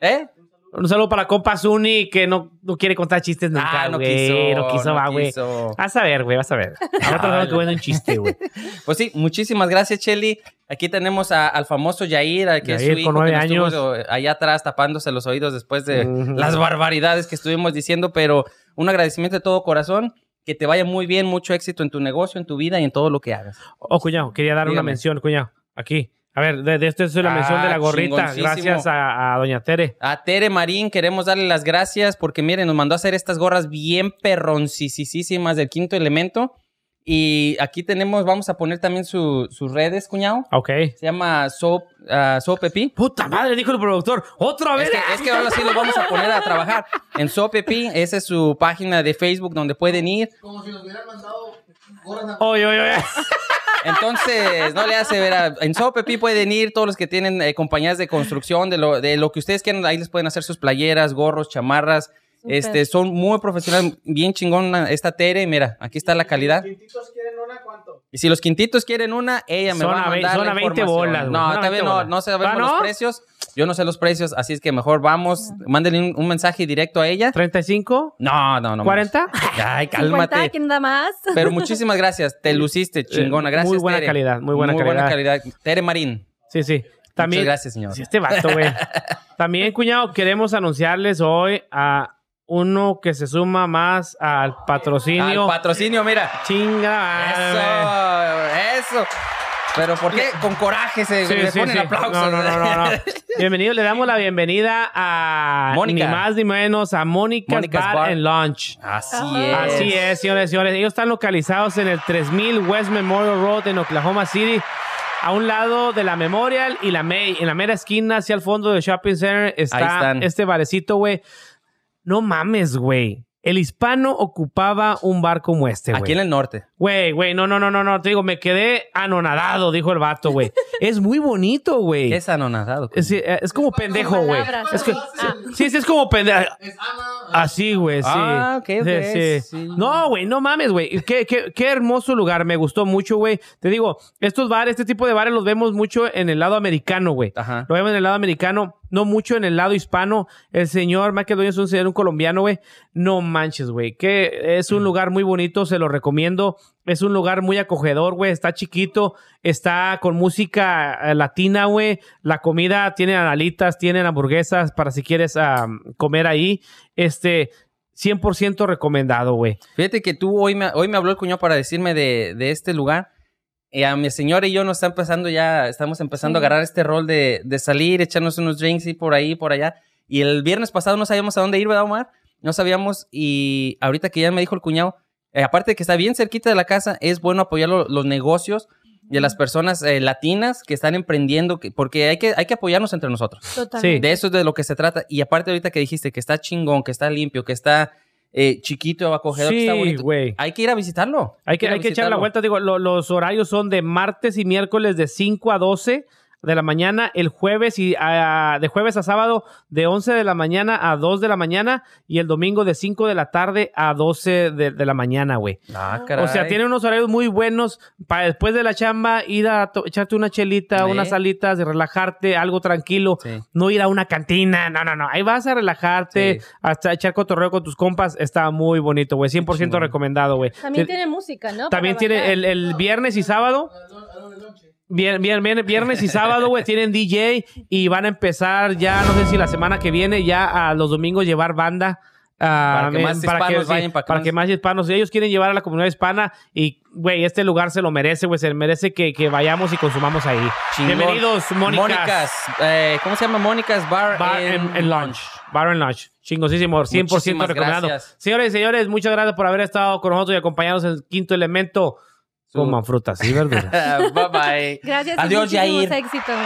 ¿Eh? Un saludo para compa Zuni que no, no quiere contar chistes nunca, Ah, no güey. quiso. No quiso, va, güey. quiso. Vas a ver, güey, vas a ver. Ahora que bueno un chiste, güey. Pues sí, muchísimas gracias, Cheli. Aquí tenemos a- al famoso Yair, a- que es Yair, su hijo, con nueve años. estuvo allá atrás tapándose los oídos después de Ujú. las barbaridades que estuvimos diciendo, pero un agradecimiento de todo corazón. Que te vaya muy bien, mucho éxito en tu negocio, en tu vida y en todo lo que hagas. Oh, cuñado, quería dar una mención, cuñado. Aquí. A ver, de, de esto es la Ah, mención de la gorrita. chingoncísimo. Gracias a, a doña Tere. A Tere Marín queremos darle las gracias porque miren, nos mandó a hacer estas gorras bien perroncisísimas del quinto elemento. Y aquí tenemos, vamos a poner también su- sus redes, cuñado. Ok. Se llama Soap, ah, Soap Pepi. Puta madre, dijo el productor. ¡Otra vez! Es que, es que ahora sí los vamos a poner a trabajar. En Sopepi, esa es su página de Facebook donde pueden ir. Como si nos hubieran mandado. Oye, oye, oye. Entonces, no le hace ver a... En Sopepi pueden ir todos los que tienen eh, compañías de construcción, de lo, de lo que ustedes quieran. Ahí les pueden hacer sus playeras, gorros, chamarras. Este, son muy profesionales, bien chingón esta Tere. Mira, aquí está la calidad. ¿Quintitos quieren una cuánto? Y si los quintitos quieren una, ella me Son va a mandar son la a 20 información. bolas, güey. No, todavía 20 no, no sabemos ¿Ah, no? los precios. Yo no sé los precios, así es que mejor vamos, mándenle un, un mensaje directo a ella. ¿35? No, no, no. ¿40? Ay, 50, cálmate. ¿quién da más? Pero muchísimas gracias. Te luciste, chingona. Eh, Gracias, muy buena Tere. calidad, muy buena calidad. Tere Marín. Sí, sí. También, Muchas gracias, señor. Sí, este vato, güey. También, cuñado, queremos anunciarles hoy a uno que se suma más al patrocinio. Al patrocinio, mira. Chinga. Eso, eso. Pero ¿por qué con coraje se Sí, le sí, ponen sí. aplausos? No, no, no, no, no. Bienvenido, le damos la bienvenida a Mónica. ni más ni menos a Mónica's Bar, Bar. and Lunch. Así Ah. es. Así es, señores y señores. Ellos están localizados en el 3000 West Memorial Road en Oklahoma City. A un lado de la Memorial y la May, en la mera esquina hacia el fondo del shopping center está este barecito, güey. No mames, güey. El hispano ocupaba un bar como este, güey. Aquí en el norte. Güey, güey, no, no, no, no, no. Te digo, me quedé anonadado, dijo el vato, güey. es muy bonito, güey. ¿Qué es anonadado? Es, eh, es como pendejo, güey. Es que, Ah. sí, sí, es como pendejo. Es. Así, güey, sí. Ah, ok, ok, Sí, sí. sí. No, güey, no mames, güey. Qué, qué, qué hermoso lugar. Me gustó mucho, güey. Te digo, estos bares, este tipo de bares los vemos mucho en el lado americano, güey. Ajá. Lo vemos en el lado americano, no mucho en el lado hispano. El señor Dueño es un señor un colombiano, güey. No manches, güey. Que es un Mm. lugar muy bonito, se lo recomiendo. Es un lugar muy acogedor, güey. Está chiquito, está con música eh, latina, güey. La comida tiene analitas, tienen hamburguesas para si quieres comer ahí. Este, 100% recomendado, güey. Fíjate que tú hoy me, hoy me habló el cuñado para decirme de, de este lugar. Y a mi señora y yo nos está empezando ya, estamos empezando Sí. a agarrar este rol de, de salir, echarnos unos drinks y por ahí, por allá. Y el viernes pasado no sabíamos a dónde ir, ¿verdad, Omar? No sabíamos. Y ahorita que ya me dijo el cuñado, eh, aparte de que está bien cerquita de la casa, es bueno apoyar lo- los negocios de las personas eh, latinas que están emprendiendo, que- porque hay que, hay que apoyarnos entre nosotros. Totalmente. De eso es de lo que se trata. Y aparte ahorita que dijiste que está chingón, que está limpio, que está eh, chiquito, acogedor, que está Sí, bonito. güey. Hay que ir a visitarlo. Hay que, ir a hay que echar la vuelta. Digo, lo- los horarios son de martes y miércoles de 5 a 12 de la mañana, el jueves y ah, de jueves a sábado de 11 de la mañana a 2 de la mañana y el domingo de 5 de la tarde a 12 de, de la mañana, güey. Ah, caray. O sea, tiene unos horarios muy buenos para después de la chamba ir a to- echarte una chelita, Sí. unas salitas, de relajarte, algo tranquilo. Sí. No ir a una cantina, no, no, no. Ahí vas a relajarte, Sí. hasta echar cotorreo con tus compas. Está muy bonito, güey. 100% chingón. recomendado, güey. También Ti- tiene música, ¿no? También Para tiene el, el viernes y sábado. Bien, bien, bien, viernes y sábado, güey, tienen DJ y van a empezar ya, no sé si la semana que viene, ya a los domingos llevar banda. ah, Para que más hispanos vayan, para que más- que más hispanos. Ellos quieren llevar a la comunidad hispana y, güey, este lugar se lo merece, güey. Se merece que, que vayamos y consumamos ahí. Chingón. Bienvenidos, Mónica. Mónicas. eh, ¿Cómo se llama? Mónicas Bar, Bar and Lunch. Bar and Lunch. Chingosísimo, 100% Muchísimas recomendado. gracias. Señores y señores, muchas gracias por haber estado con nosotros y acompañarnos en el quinto elemento. Coman frutas y verduras. bye bye. Gracias. Adiós, Jair. éxitos.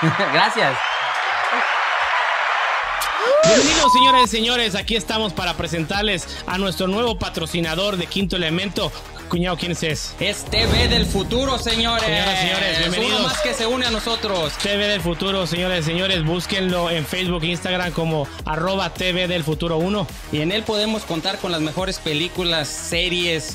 Gracias. Bienvenidos, señores y señores. Aquí estamos para presentarles a nuestro nuevo patrocinador de Quinto Elemento. Cuñado, ¿quién es? Es TV del futuro, señores. Señoras y señores, bienvenidos. Uno más que se une a nosotros. TV del Futuro, señores y señores. Búsquenlo en Facebook e Instagram como arroba TV del Futuro 1. Y en él podemos contar con las mejores películas, series,